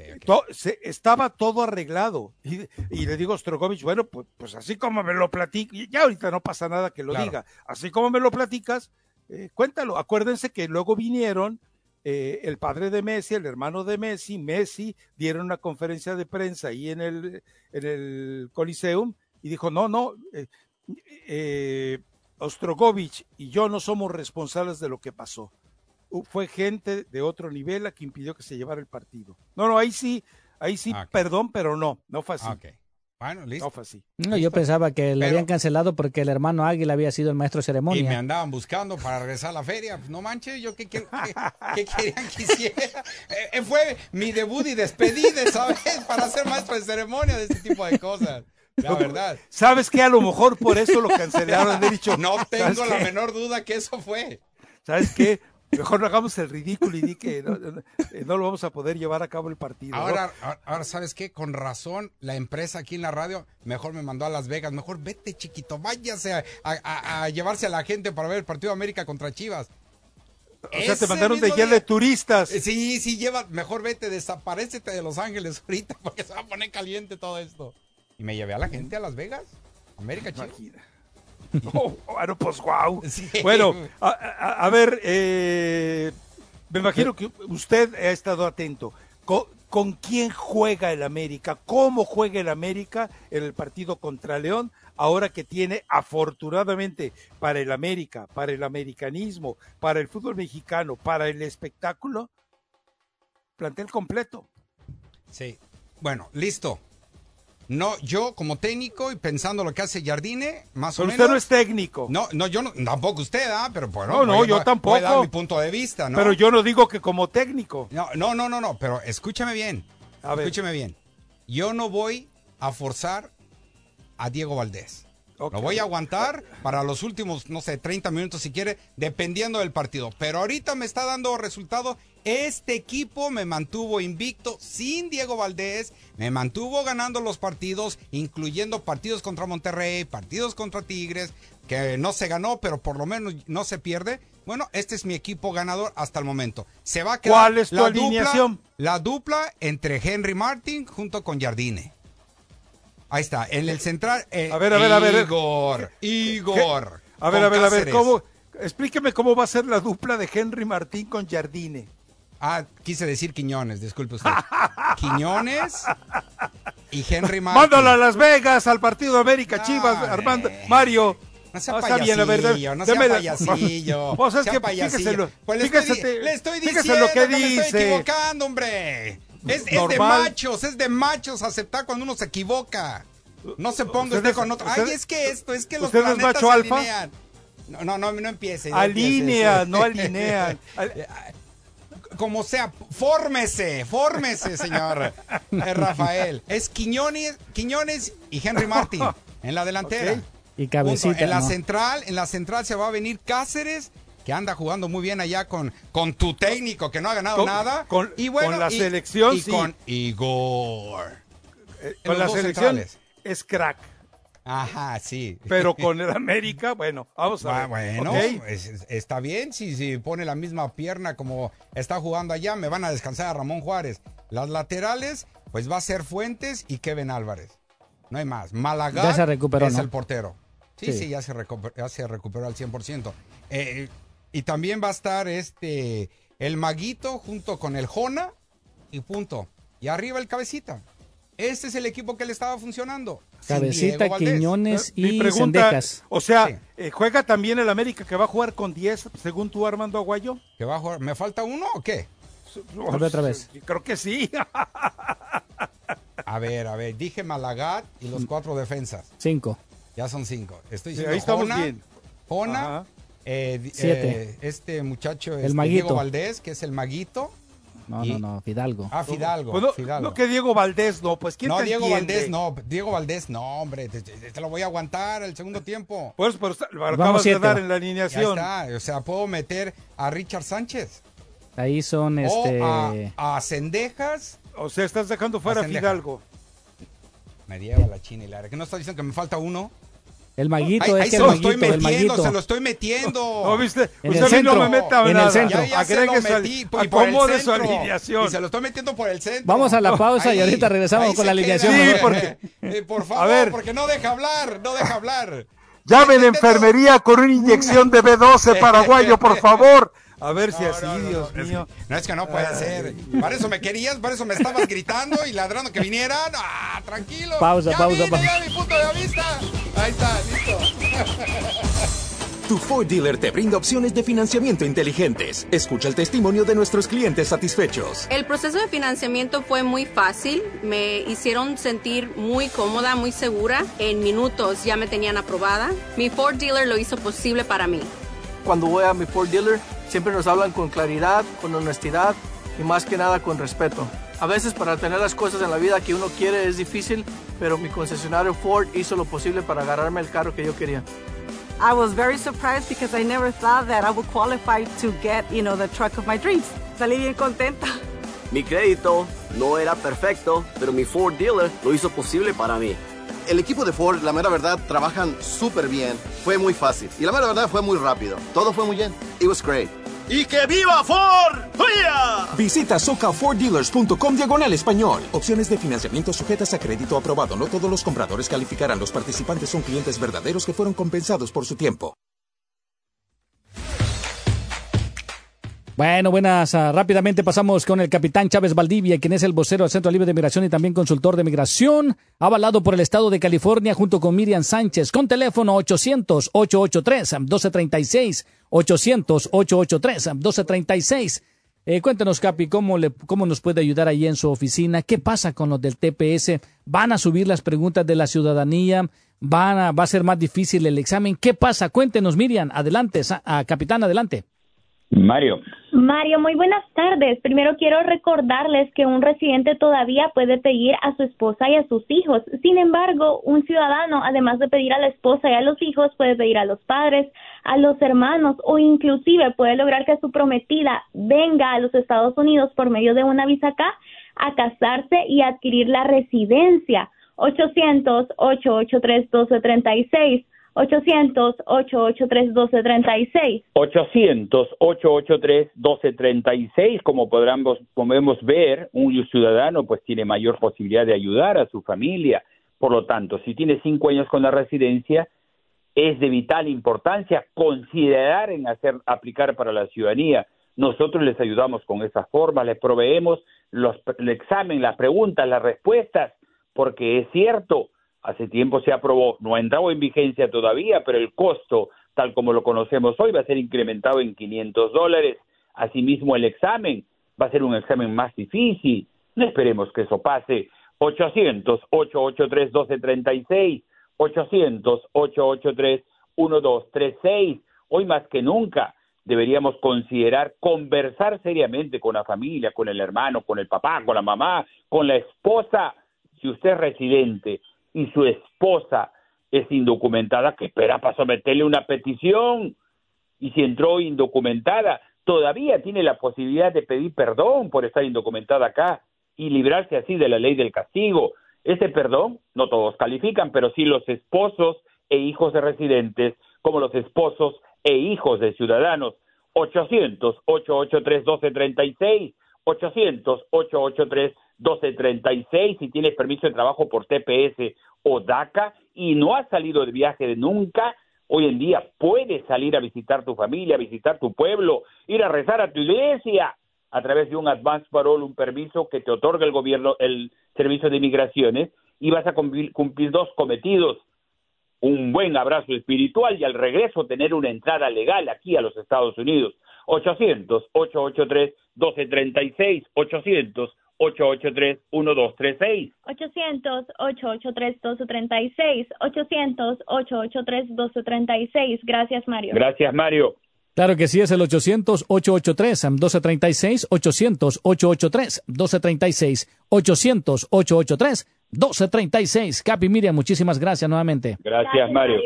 estaba todo arreglado. Y, le digo a Ostrogovich, bueno, pues, pues, así como me lo platicas, ya ahorita no pasa nada que lo diga, así como me lo platicas, eh, cuéntalo. Acuérdense que luego vinieron eh, el padre de Messi, el hermano de Messi, Messi, dieron una conferencia de prensa ahí en el, en el Coliseum y dijo, no, no, eh, eh, Ostrogovich y yo no somos responsables de lo que pasó. Fue gente de otro nivel la que impidió que se llevara el partido. No, no, ahí sí, ahí sí, perdón, pero no, no fue así. Bueno, listo. No fue así. No, yo pensaba que le habían cancelado porque el hermano Águila había sido el maestro de ceremonia. Y me andaban buscando para regresar a la feria. Pues, no manches, yo qué, qué, qué, qué querían que hiciera. Eh, eh, fue mi debut y despedida esa vez para ser maestro de ceremonia de este tipo de cosas. La verdad. ¿Sabes qué? A lo mejor por eso lo cancelaron. He dicho, no tengo la qué? menor duda que eso fue. ¿Sabes qué? Mejor no hagamos el ridículo y di que no, no, no, lo vamos a poder llevar a cabo el partido. Ahora, ¿no? ahora, ¿sabes qué? Con razón, la empresa aquí en la radio mejor me mandó a Las Vegas. Mejor vete, chiquito, váyase a, a, a llevarse a la gente para ver el partido de América contra Chivas. O sea, te mandaron de guía de turistas. Sí, sí, lleva, mejor vete, desaparecete de Los Ángeles ahorita porque se va a poner caliente todo esto. Y me llevé a la gente a Las Vegas. América Chivas. Oh, bueno, pues wow. Sí. Bueno, a, a, a ver, eh, me imagino que usted ha estado atento. ¿Con, ¿Con, quién juega el América? ¿Cómo juega el América en el partido contra León? Ahora que tiene, afortunadamente, para el América, para el americanismo, para el fútbol mexicano, para el espectáculo, plantel completo. Sí. Bueno, listo. No, yo como técnico y pensando lo que hace Jardine, más pero o usted menos. no es técnico. No, no, yo no, tampoco usted, ¿ah? Pero bueno. No, no, yo tampoco. Voy a dar mi punto de vista, ¿no? Pero yo no digo que como técnico. No, no, no, no, no pero escúchame bien. A ver. Escúchame bien. Yo no voy a forzar a Diego Valdés. Okay. Lo voy a aguantar para los últimos, no sé, 30 minutos si quiere, dependiendo del partido. Pero ahorita me está dando resultado. Este equipo me mantuvo invicto sin Diego Valdés, me mantuvo ganando los partidos, incluyendo partidos contra Monterrey, partidos contra Tigres, que no se ganó, pero por lo menos no se pierde. Bueno, este es mi equipo ganador hasta el momento. Se va a quedar ¿Cuál es tu la alineación? Dupla, la dupla entre Henry Martin junto con Jardine. Ahí está, en el central. Eh, a ver, a ver, a ver. Igor, Igor. A ver, a ver, a ver, ¿cómo? Explíqueme cómo va a ser la dupla de Henry Martín con Jardine. Ah, quise decir Quiñones, disculpe usted. Quiñones y Henry Martin. Mándalo a Las Vegas al partido de América, Chivas, Ah, Armando, Mario. No sea Ah, payasillo, bien, a ver, no sea la- payasillo. Pues es sea que payasillo. lo- Pues le, fíjese estoy, te- le estoy diciendo lo que me estoy dice. equivocando, hombre. Es, es de machos, es de machos aceptar cuando uno se equivoca. No se ponga ¿Usted con otro. usted- Ay, es que esto, es que los usted es planetas macho se alfa? alinean. No, no, no, no empiece. no Alinea, empiece. no alinean. Como sea, fórmese, fórmese, señor eh, Rafael. Es Quiñones, Quiñones y Henry Martin en la delantera. Y cabecita. Punto. En la ¿no? central, en la central se va a venir Cáceres, que anda jugando muy bien allá con, con tu técnico que no ha ganado Con- nada. con- y bueno, con la y- selección, y sí. con Igor. eh, con los la dos selección centrales. es crack, Ajá, sí. pero con el América, bueno, vamos a Ah, ver. bueno, está bien si, si pone la misma pierna como está jugando allá, me van a descansar a Ramón Juárez. Las laterales, pues va a ser Fuentes y Kevin Álvarez. No hay más. Málaga Ya se recuperó, es ¿no? el portero. Sí, sí, Sí. ya, se recuperó, ya se recuperó al 100%. Eh, y también va a estar este el Maguito junto con el Jona y punto. Y arriba el Cabecita. Este es el equipo que le estaba funcionando. Cabecita. Quiñones Mi y pregunta, o sea, Sí. eh, ¿juega también el América que va a jugar con 10, según tú, Armando Aguayo? ¿Que va a jugar? ¿Me falta uno o qué? A ver, otra vez. Creo que sí. A ver, a ver, dije Malagat y los cuatro defensas. Cinco. Ya son cinco. Estoy Sí, diciendo ahí estamos Jona, bien. Jona, eh, eh, este muchacho, El este, Maguito. Diego Valdés, que es el maguito. No, Y- no, no, Fidalgo. Ah, Fidalgo. Pues no, Fidalgo. no que Diego Valdés, no, pues ¿quién No, te Diego entiende? Valdés, no. Diego Valdés, no, hombre. Te, te- te lo voy a aguantar el segundo tiempo. Pues, pero Vamos acabas de dar en la Ya alineación. está. O sea, puedo meter a Richard Sánchez. Ahí son este. O a, a Cendejas. O sea, estás dejando fuera a. Fidalgo. Me lleva la china y la ¿Que no está diciendo que me falta uno? El maguito, Ahí, es ahí que se el lo estoy maguito, metiendo, maguito. se lo estoy metiendo. No, viste, En usted el a mí no centro, me meta en el centro. Ya, ya se lo su, metí, y por el acomode su centro. alineación. Y se lo estoy metiendo por el centro. Vamos a la pausa y ahorita regresamos con la alineación. queda. Sí, porque- Eh, por favor, A ver. porque no deja hablar, no deja hablar. Llamen a enfermería con una inyección de B12 paraguayo, por favor. A ver si No, así, no, no, Dios es mío. que- no es que no puede ser. Para eso me querías, para eso me estabas gritando y ladrando que vinieran. Ah, tranquilo. Pausa, ya pausa, vine, pausa. ya mi punto de vista. Ahí está, listo. Tu Ford dealer te brinda opciones de financiamiento inteligentes. Escucha el testimonio de nuestros clientes satisfechos. El proceso de financiamiento fue muy fácil. Me hicieron sentir muy cómoda, muy segura. En minutos ya me tenían aprobada. Mi Ford dealer lo hizo posible para mí. Cuando voy a mi Ford dealer, siempre nos hablan con claridad, con honestidad y más que nada con respeto. A veces para tener las cosas en la vida que uno quiere es difícil, pero mi concesionario Ford hizo lo posible para agarrarme el carro que yo quería. I was very surprised because I never thought that I would qualify to get, you know, the truck of my dreams. Salí bien contenta. Mi crédito no era perfecto, pero mi Ford dealer lo hizo posible para mí. El equipo de Ford, la mera verdad, trabajan súper bien. Fue muy fácil. Y la mera verdad fue muy rápido. Todo fue muy bien. It was great. ¡Y que viva Ford! ¡Vaya! Visita socaforddealers.com diagonal español. Opciones de financiamiento sujetas a crédito aprobado. No todos los compradores calificarán. Los participantes son clientes verdaderos que fueron compensados por su tiempo. Bueno, buenas. ah, rápidamente pasamos con el capitán Chávez Valdivia, quien es el vocero del Centro Libre de Migración y también consultor de migración, avalado por el Estado de California junto con Miriam Sánchez, con teléfono 800-883-1236, 800-883-1236. Eh, cuéntenos, Capi, ¿cómo, le, ¿cómo nos puede ayudar ahí en su oficina? ¿Qué pasa con los del TPS? ¿Van a subir las preguntas de la ciudadanía? ¿Van a, ¿Va a ser más difícil el examen? ¿Qué pasa? Cuéntenos, Miriam. Adelante, ah, capitán, adelante. Mario. Mario, muy buenas tardes. Primero quiero recordarles que un residente todavía puede pedir a su esposa y a sus hijos. Sin embargo, un ciudadano, además de pedir a la esposa y a los hijos, puede pedir a los padres, a los hermanos o inclusive puede lograr que su prometida venga a los Estados Unidos por medio de una visa acá a casarse y adquirir la residencia. 800-883-1236. 800-883-1236. 800-883-1236, como podemos ver, un ciudadano pues tiene mayor posibilidad de ayudar a su familia. Por lo tanto, si tiene cinco años con la residencia, es de vital importancia considerar en hacer aplicar para la ciudadanía. Nosotros les ayudamos con esas formas, les proveemos los, el examen, las preguntas, las respuestas, porque es cierto, hace tiempo se aprobó, no ha entrado en vigencia todavía, pero el costo, tal como lo conocemos hoy, va a ser incrementado en 500 dólares. Asimismo, el examen va a ser un examen más difícil. No esperemos que eso pase. 800-883-1236, 800-883-1236. Hoy más que nunca deberíamos considerar conversar seriamente con la familia, con el hermano, con el papá, con la mamá, con la esposa. Si usted es residente y su esposa es indocumentada, que espera para someterle una petición? Y si entró indocumentada, todavía tiene la posibilidad de pedir perdón por estar indocumentada acá y librarse así de la ley del castigo. Ese perdón, no todos califican, pero sí los esposos e hijos de residentes, como los esposos e hijos de ciudadanos. 800-883-1236, 800-883-1236, si tienes permiso de trabajo por TPS o DACA y no has salido de viaje de nunca, hoy en día puedes salir a visitar tu familia, a visitar tu pueblo, ir a rezar a tu iglesia a través de un advance parole, un permiso que te otorga el gobierno, el Servicio de Inmigraciones, y vas a cumplir, dos cometidos, un buen abrazo espiritual y al regreso tener una entrada legal aquí a los Estados Unidos. 800-883-1236, 800-883-1236. 800-883-1236, 800-883-1236. Gracias, Mario. Gracias, Mario. Claro que sí, es el 800-883-1236, 800-883-1236, 800-883-1236. Capi Miriam, muchísimas gracias nuevamente. Gracias, Mario.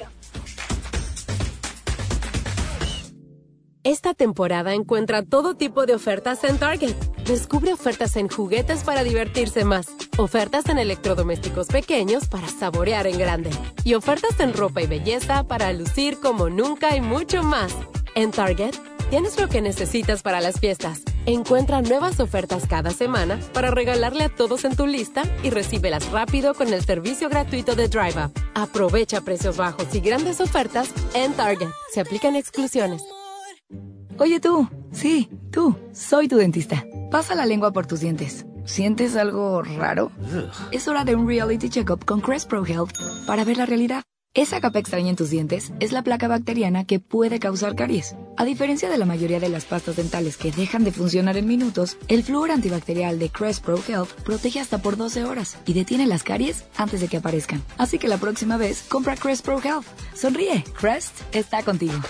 Esta temporada encuentra todo tipo de ofertas en Target. Descubre ofertas en juguetes para divertirse más, ofertas en electrodomésticos pequeños para saborear en grande y ofertas en ropa y belleza para lucir como nunca y mucho más. En Target tienes lo que necesitas para las fiestas. Encuentra nuevas ofertas cada semana para regalarle a todos en tu lista y recíbelas rápido con el servicio gratuito de Drive Up. Aprovecha precios bajos y grandes ofertas en Target. Se aplican exclusiones. Oye tú, sí, tú, soy tu dentista. Pasa la lengua por tus dientes. ¿Sientes algo raro? Es hora de un reality checkup con Crest Pro Health para ver la realidad. Esa capa extraña en tus dientes es la placa bacteriana que puede causar caries. A diferencia de la mayoría de las pastas dentales que dejan de funcionar en minutos, el flúor antibacterial de Crest Pro Health protege hasta por 12 horas y detiene las caries antes de que aparezcan. Así que la próxima vez, compra Crest Pro Health. Sonríe, Crest está contigo.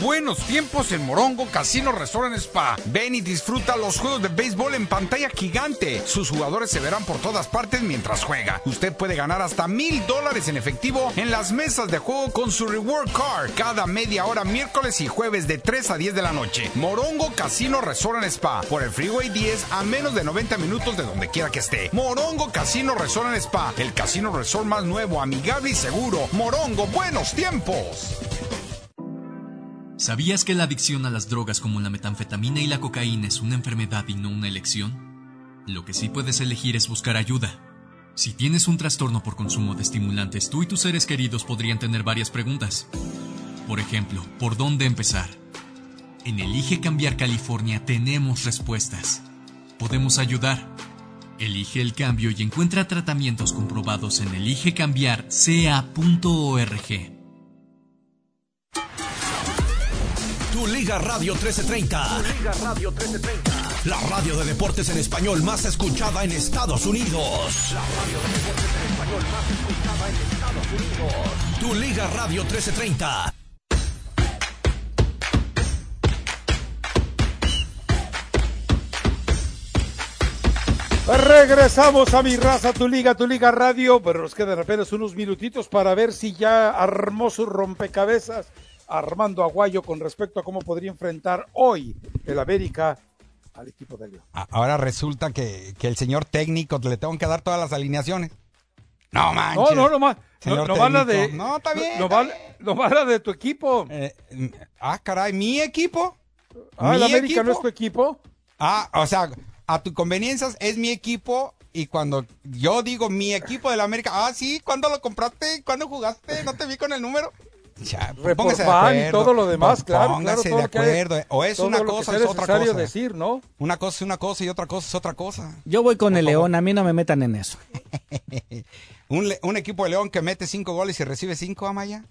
Buenos tiempos en Morongo Casino Restaurant Spa. Ven y disfruta los juegos de béisbol en pantalla gigante. Sus jugadores se verán por todas partes mientras juega. Usted puede ganar hasta mil dólares en efectivo en las mesas de juego con su Reward Card cada media hora miércoles y jueves de 3 a 10 de la noche. Morongo Casino Restaurant Spa. Por el Freeway 10 a menos de 90 minutos de donde quiera que esté. Morongo Casino Restaurant Spa. El casino resort más nuevo, amigable y seguro. Morongo, buenos tiempos. ¿Sabías que la adicción a las drogas como la metanfetamina y la cocaína es una enfermedad y no una elección? Lo que sí puedes elegir es buscar ayuda. Si tienes un trastorno por consumo de estimulantes, tú y tus seres queridos podrían tener varias preguntas. Por ejemplo, ¿por dónde empezar? En Elige Cambiar California tenemos respuestas. Podemos ayudar. Elige el cambio y encuentra tratamientos comprobados en eligecambiarca.org. Tu Liga Radio 1330. Tu Liga Radio 1330. La radio de deportes en español más escuchada en Estados Unidos. La radio de deportes en español más escuchada en Estados Unidos. Tu Liga Radio 1330. Regresamos a mi raza, tu liga, tu liga radio, pero nos quedan apenas unos minutitos para ver si ya armó su rompecabezas Armando Aguayo con respecto a cómo podría enfrentar hoy el América al equipo de León. Ahora resulta que, que el señor técnico le tengo que dar todas las alineaciones. No manches. No, no, no más. No, no de. No, está bien. No, va, no la de tu equipo. ah, caray, ¿mi equipo? Ah, el ¿Mi América no es tu equipo. Ah, o sea, a tu conveniencia es mi equipo y cuando yo digo mi equipo del América, ah, sí, ¿cuándo lo compraste? ¿Cuándo jugaste? ¿No te vi con el número? Ya, Report póngase de fan y acuerdo. todo lo demás, claro, Póngase claro, todo de hay- acuerdo. o es todo una lo cosa, es otra necesario cosa. decir, ¿no? Una cosa es una cosa y otra cosa es otra cosa. Yo voy con el León, a mí no me metan en eso. Un, un equipo de León que mete cinco goles y recibe cinco, Amaya.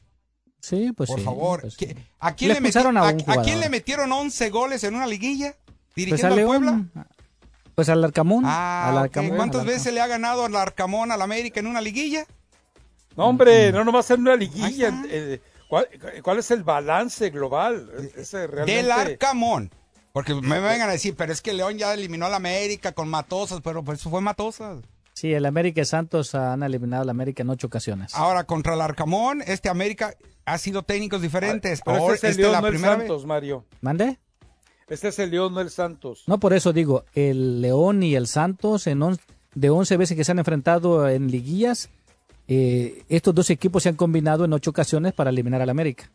Sí, pues Por sí, favor. pues ¿qué- sí. ¿A quién Le a a- a quién le metieron 11 goles en una liguilla? Pues Dirigiendo al al León, Puebla. pues al Arcamón. Ah, al. Arcamón, ¿Cuántas al veces le ha ganado el Arcamón al América en una liguilla? No, hombre, no nomás en una liguilla. eh, ¿cuál, cuál es el balance global? Ese realmente... Del Arcamón. Porque me vengan a decir, pero es que León ya eliminó al América con Matosas, pero pues eso fue Matosas. Sí, el América y Santos han eliminado al América en ocho ocasiones. Ahora, contra el Arcamón, este América ha sido técnicos diferentes. Pero Ahora, este es el esta León, la no el primera Santos, vez. Mario. ¿Mande? Este es el León, no el Santos. No, por eso digo, el León y el Santos, en on- de 11 veces que se han enfrentado en liguillas, eh, estos dos equipos se han combinado en ocho ocasiones para eliminar al América.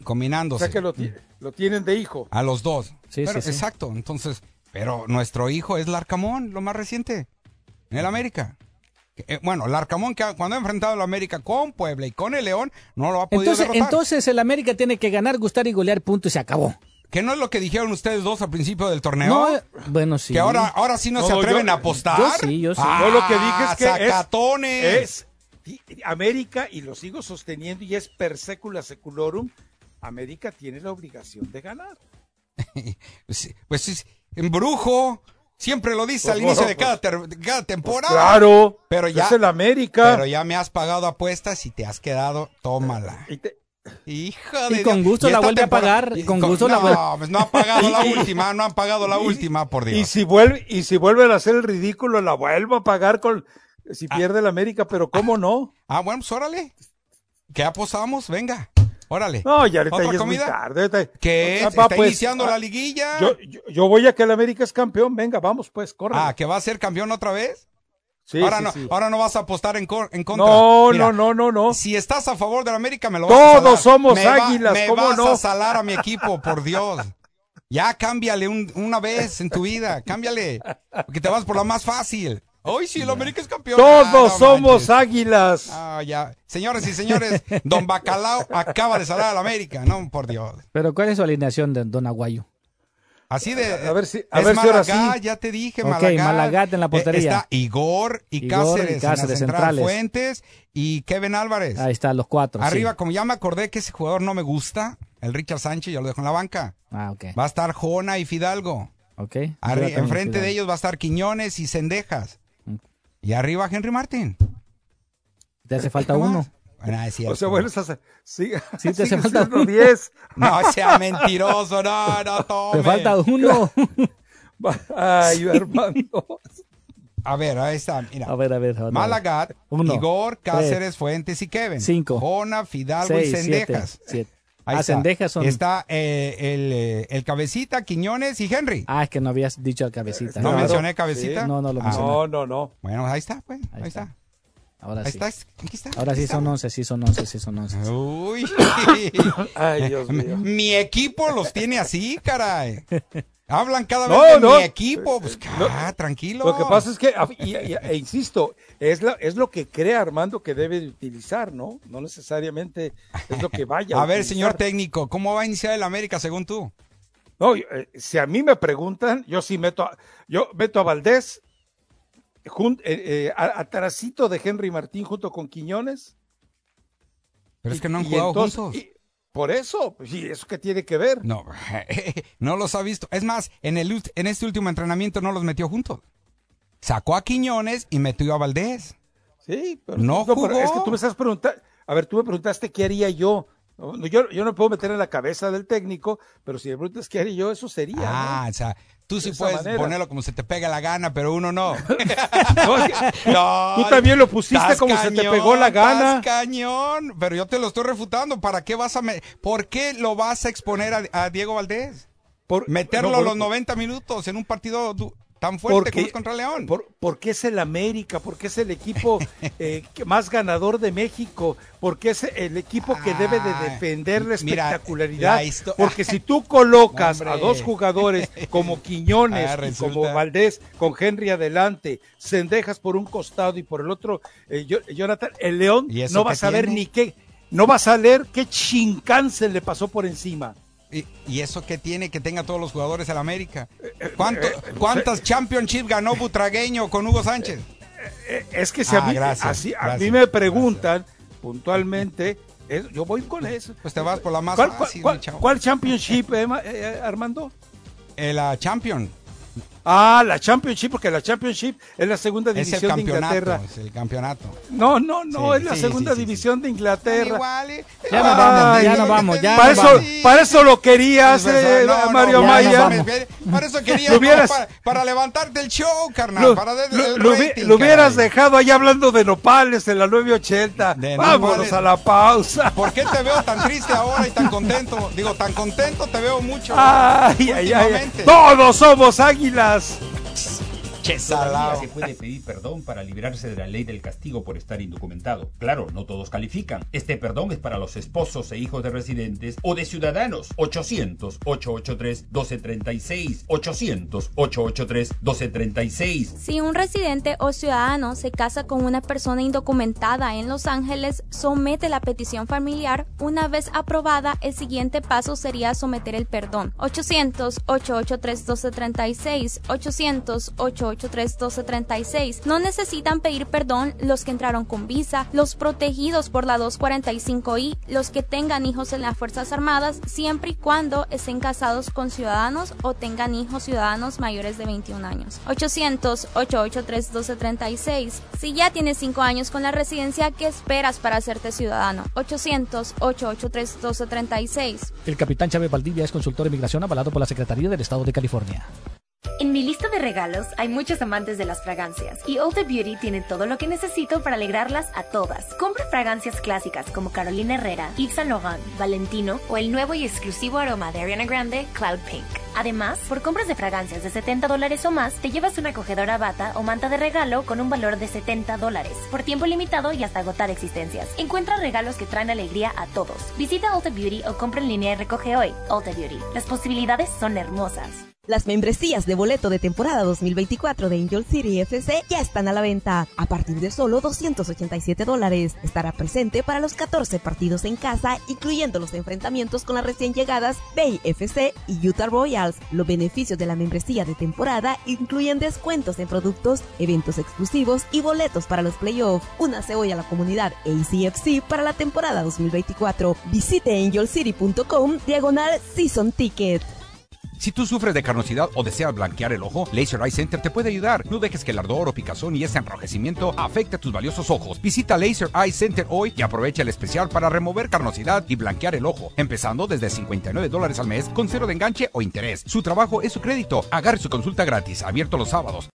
O Combinándose. sea que lo, ti- lo tienen de hijo. A los dos. Sí, Pero- sí, sí. Exacto. Entonces, pero nuestro hijo es Larcamón, lo más reciente, en el América. Eh, bueno, Larcamón, que ha- cuando ha enfrentado al América con Puebla y con el León, no lo ha podido Entonces, derrotar. entonces el América tiene que ganar, gustar y golear, punto y se acabó. ¿Que no es lo que dijeron ustedes dos al principio del torneo? No, eh, bueno, sí. Que ahora, ahora sí no, No, se atreven yo- a apostar. yo sí, yo sí. Ah, Yo lo que dije es que es- sacatones. es, América, y lo sigo sosteniendo, y es per secula seculorum, América tiene la obligación de ganar. Pues, sí, pues sí, en brujo. Siempre lo dice Pues al inicio bueno, de cada, ter- de cada temporada. claro, pero ya, es el América. Pero ya me has pagado apuestas y te has quedado, tómala. Y te- Hija de Y con gusto la vuelve a pagar, y con gusto la no, vuelve- pues no han pagado la última, no han pagado la última, por Dios. Y si vuelve, y si vuelven a hacer el ridículo, la vuelvo a pagar con si pierde el América, pero cómo no. Ah, bueno, pues órale. ¿Qué apostamos? Venga, órale. No, ya ahorita ¿Otra ya es muy tarde. ahorita- ¿Qué? Ah, es? va, ¿Está pues, iniciando ah, la liguilla? Yo, yo, yo voy a que el América es campeón. Venga, vamos pues, corre. Ah, ¿que va a ser campeón otra vez? Sí, ahora, sí, no, sí. ahora no vas a apostar en, cor- en contra. No, Mira, no, no, no, no. Si estás a favor del América, me lo vas a salar. Todos somos Me va- águilas, me ¿cómo vas no? a salar a mi equipo, por Dios. Ya cámbiale un- una vez en tu vida, cámbiale. Porque te vas por la más fácil. Hoy sí, el América es campeón. Todos Ah, no somos manches. águilas. Ah, ya. Señores y señores, Don Bacalao acaba de salar al América. No, por Dios. Pero ¿cuál es su alineación de Don Aguayo? Así de. A ver si, a es ver si ahora Malagat, sí. ya te dije, Ok, Malagat. Malagat en la Eh, portería. Está Igor y Igor y Cáceres, en la Cáceres, central, centrales. Fuentes y Kevin Álvarez. Ahí están los cuatro. sí. Arriba, como ya me acordé que ese jugador no me gusta, el Richard Sánchez, yo lo dejo en la banca. Ah, ok. Va a estar Jona y Fidalgo. Ok. Arri- enfrente Fidalgo. de ellos va a estar Quiñones y Cendejas. Y arriba Henry Martín. Te hace falta uno. Bueno, es cierto. O sea, bueno, esa, sí, Sí, te hace falta uno. 10. No sea mentiroso, no, no tome. Te falta uno. Ay, Armando. A ver, ahí está, mira. A ver, a ver. a ver. Malagat, Uno, Igor, tres, Cáceres, Fuentes y Kevin. cinco, Jona, Fidalgo seis, y Cendejas. siete, siete. Ahí Ah, está. Cendejas son- Está eh, el, eh, el Cabecita, Quiñones y Henry. Ah, es que no habías dicho al cabecita. ¿No Claro. mencioné Cabecita? Sí. No, no lo Ah. mencioné. No, no, no. Bueno, ahí está, pues. Ahí, está. Ahora Ahí sí. está, aquí está. Ahora aquí sí está. son 11, sí son 11, sí son 11. Uy. Ay, Dios mío. Mi equipo los tiene así, caray. Hablan cada No, vez de no. mi equipo. Pues, ah, tranquilo. Lo que pasa es que, a- y- y- e insisto, es, la, es lo que cree Armando que debe de utilizar, ¿no? No necesariamente es lo que vaya. A ver, utilizar. señor técnico, ¿cómo va a iniciar el América según tú? No, eh, si a mí me preguntan, yo sí meto a, yo meto a Valdés jun- eh, eh, a- atrasito de Henry Martín junto con Quiñones. Pero es que no han Y jugado entonces- juntos. Por eso, ¿y eso qué tiene que ver? No, no los ha visto. Es más, en, el, en este último entrenamiento no los metió juntos. Sacó a Quiñones y metió a Valdés. Sí, pero No pero jugó. es que tú me estás preguntando, a ver, tú me preguntaste qué haría yo. No, no, Yo, yo no puedo meter en la cabeza del técnico, pero si me preguntas qué haría yo, eso sería. ¿no? Ah, o sea, tú sí puedes manera. ponerlo como se te pega la gana, pero uno no. Tú también lo pusiste como se te pegó la gana. cañón, pero yo te lo estoy refutando. ¿Para qué vas a me- ¿Por qué lo vas a exponer a, a Diego Valdés? Por, Meterlo no, por- los 90 minutos en un partido tan fuerte como es contra León. por- porque es el América, porque es el equipo eh, más ganador de México, porque es el equipo que debe de defender la mira, espectacularidad. la porque si tú colocas Hombre. a dos jugadores como Quiñones Ah, y como Valdés con Henry adelante, Sendejas por un costado y por el otro eh, Jonathan, el León ¿Y eso no vas a tiene? ni qué, no vas a leer qué chincance le pasó por encima. ¿Y, y eso qué tiene que tenga todos los jugadores en América? Eh, ¿Cuánto- ¿Cuántas Championship ganó Butragueño con Hugo Sánchez? Es que si a Ah, mí, gracias, así- a mí me preguntan puntualmente, yo voy con eso. Pues te vas por la más ¿Cuál, fácil, cuál- chavo. cuál championship, eh, eh, Armando? Eh, la Champion. Ah, la championship, porque la championship es la segunda Es el división de Inglaterra. Es el campeonato. No, no, no, Sí, es la sí, segunda sí, sí, sí. división de Inglaterra. Eh. Ya nos vamos, ya nos vamos, ya para, nos eso, vamos. para eso lo querías, eh, no, no, Mario ya Maya. Para eso quería, Lo hubieras- para, para levantarte el show, carnal. Lo, para dar lo- el lo hubi- rating, lo hubieras caray. dejado ahí hablando de nopales en la 980. De Vámonos nopales. a la pausa. ¿Por qué te veo tan triste ahora y tan contento? Digo, tan contento te veo mucho. Ay, ay, ay. Todos somos águilas. abraço. Che, salado. se puede pedir perdón para librarse de la ley del castigo por estar indocumentado. Claro, no todos califican. Este perdón es para los esposos e hijos de residentes o de ciudadanos. 800-883-1236. 800-883-1236. Si un residente o ciudadano se casa con una persona indocumentada en Los Ángeles, somete la petición familiar. Una vez aprobada, el siguiente paso sería someter el perdón. 800-883-1236. 800-883-1236. No necesitan pedir perdón los que entraron con visa, los protegidos por la 245I, los que tengan hijos en las Fuerzas Armadas, siempre y cuando estén casados con ciudadanos o tengan hijos ciudadanos mayores de 21 años. 800-883-1236. Si ya tienes 5 años con la residencia, ¿qué esperas para hacerte ciudadano? 800-883-1236. El capitán Chávez Valdivia es consultor de migración avalado por la Secretaría del Estado de California. En mi lista de regalos hay muchos amantes de las fragancias y Ulta Beauty tiene todo lo que necesito para alegrarlas a todas. Compra fragancias clásicas como Carolina Herrera, Yves Saint Laurent, Valentino o el nuevo y exclusivo aroma de Ariana Grande, Cloud Pink. Además, por compras de fragancias de 70 dólares o más, te llevas una acogedora bata o manta de regalo con un valor de 70 dólares, por tiempo limitado y hasta agotar existencias. Encuentra regalos que traen alegría a todos. Visita Ulta Beauty o compra en línea y recoge hoy. Ulta Beauty. Las posibilidades son hermosas. Las membresías de boleto de temporada 2024 de Angel City FC ya están a la venta. A partir de solo 287 dólares. Estará presente para los 14 partidos en casa, incluyendo los enfrentamientos con las recién llegadas Bay FC y Utah Los beneficios de la membresía de temporada incluyen descuentos en productos, eventos exclusivos y boletos para los playoffs. Únase hoy a la comunidad ACFC para la temporada 2024. Visite angelcity.com diagonal season ticket. Si tú sufres de carnosidad o deseas blanquear el ojo, Laser Eye Center te puede ayudar. No dejes que el ardor o picazón y ese enrojecimiento afecte a tus valiosos ojos. Visita Laser Eye Center hoy y aprovecha el especial para remover carnosidad y blanquear el ojo, empezando desde 59 dólares al mes con cero de enganche o interés. Su trabajo es su crédito. Agarre su consulta gratis, abierto los sábados.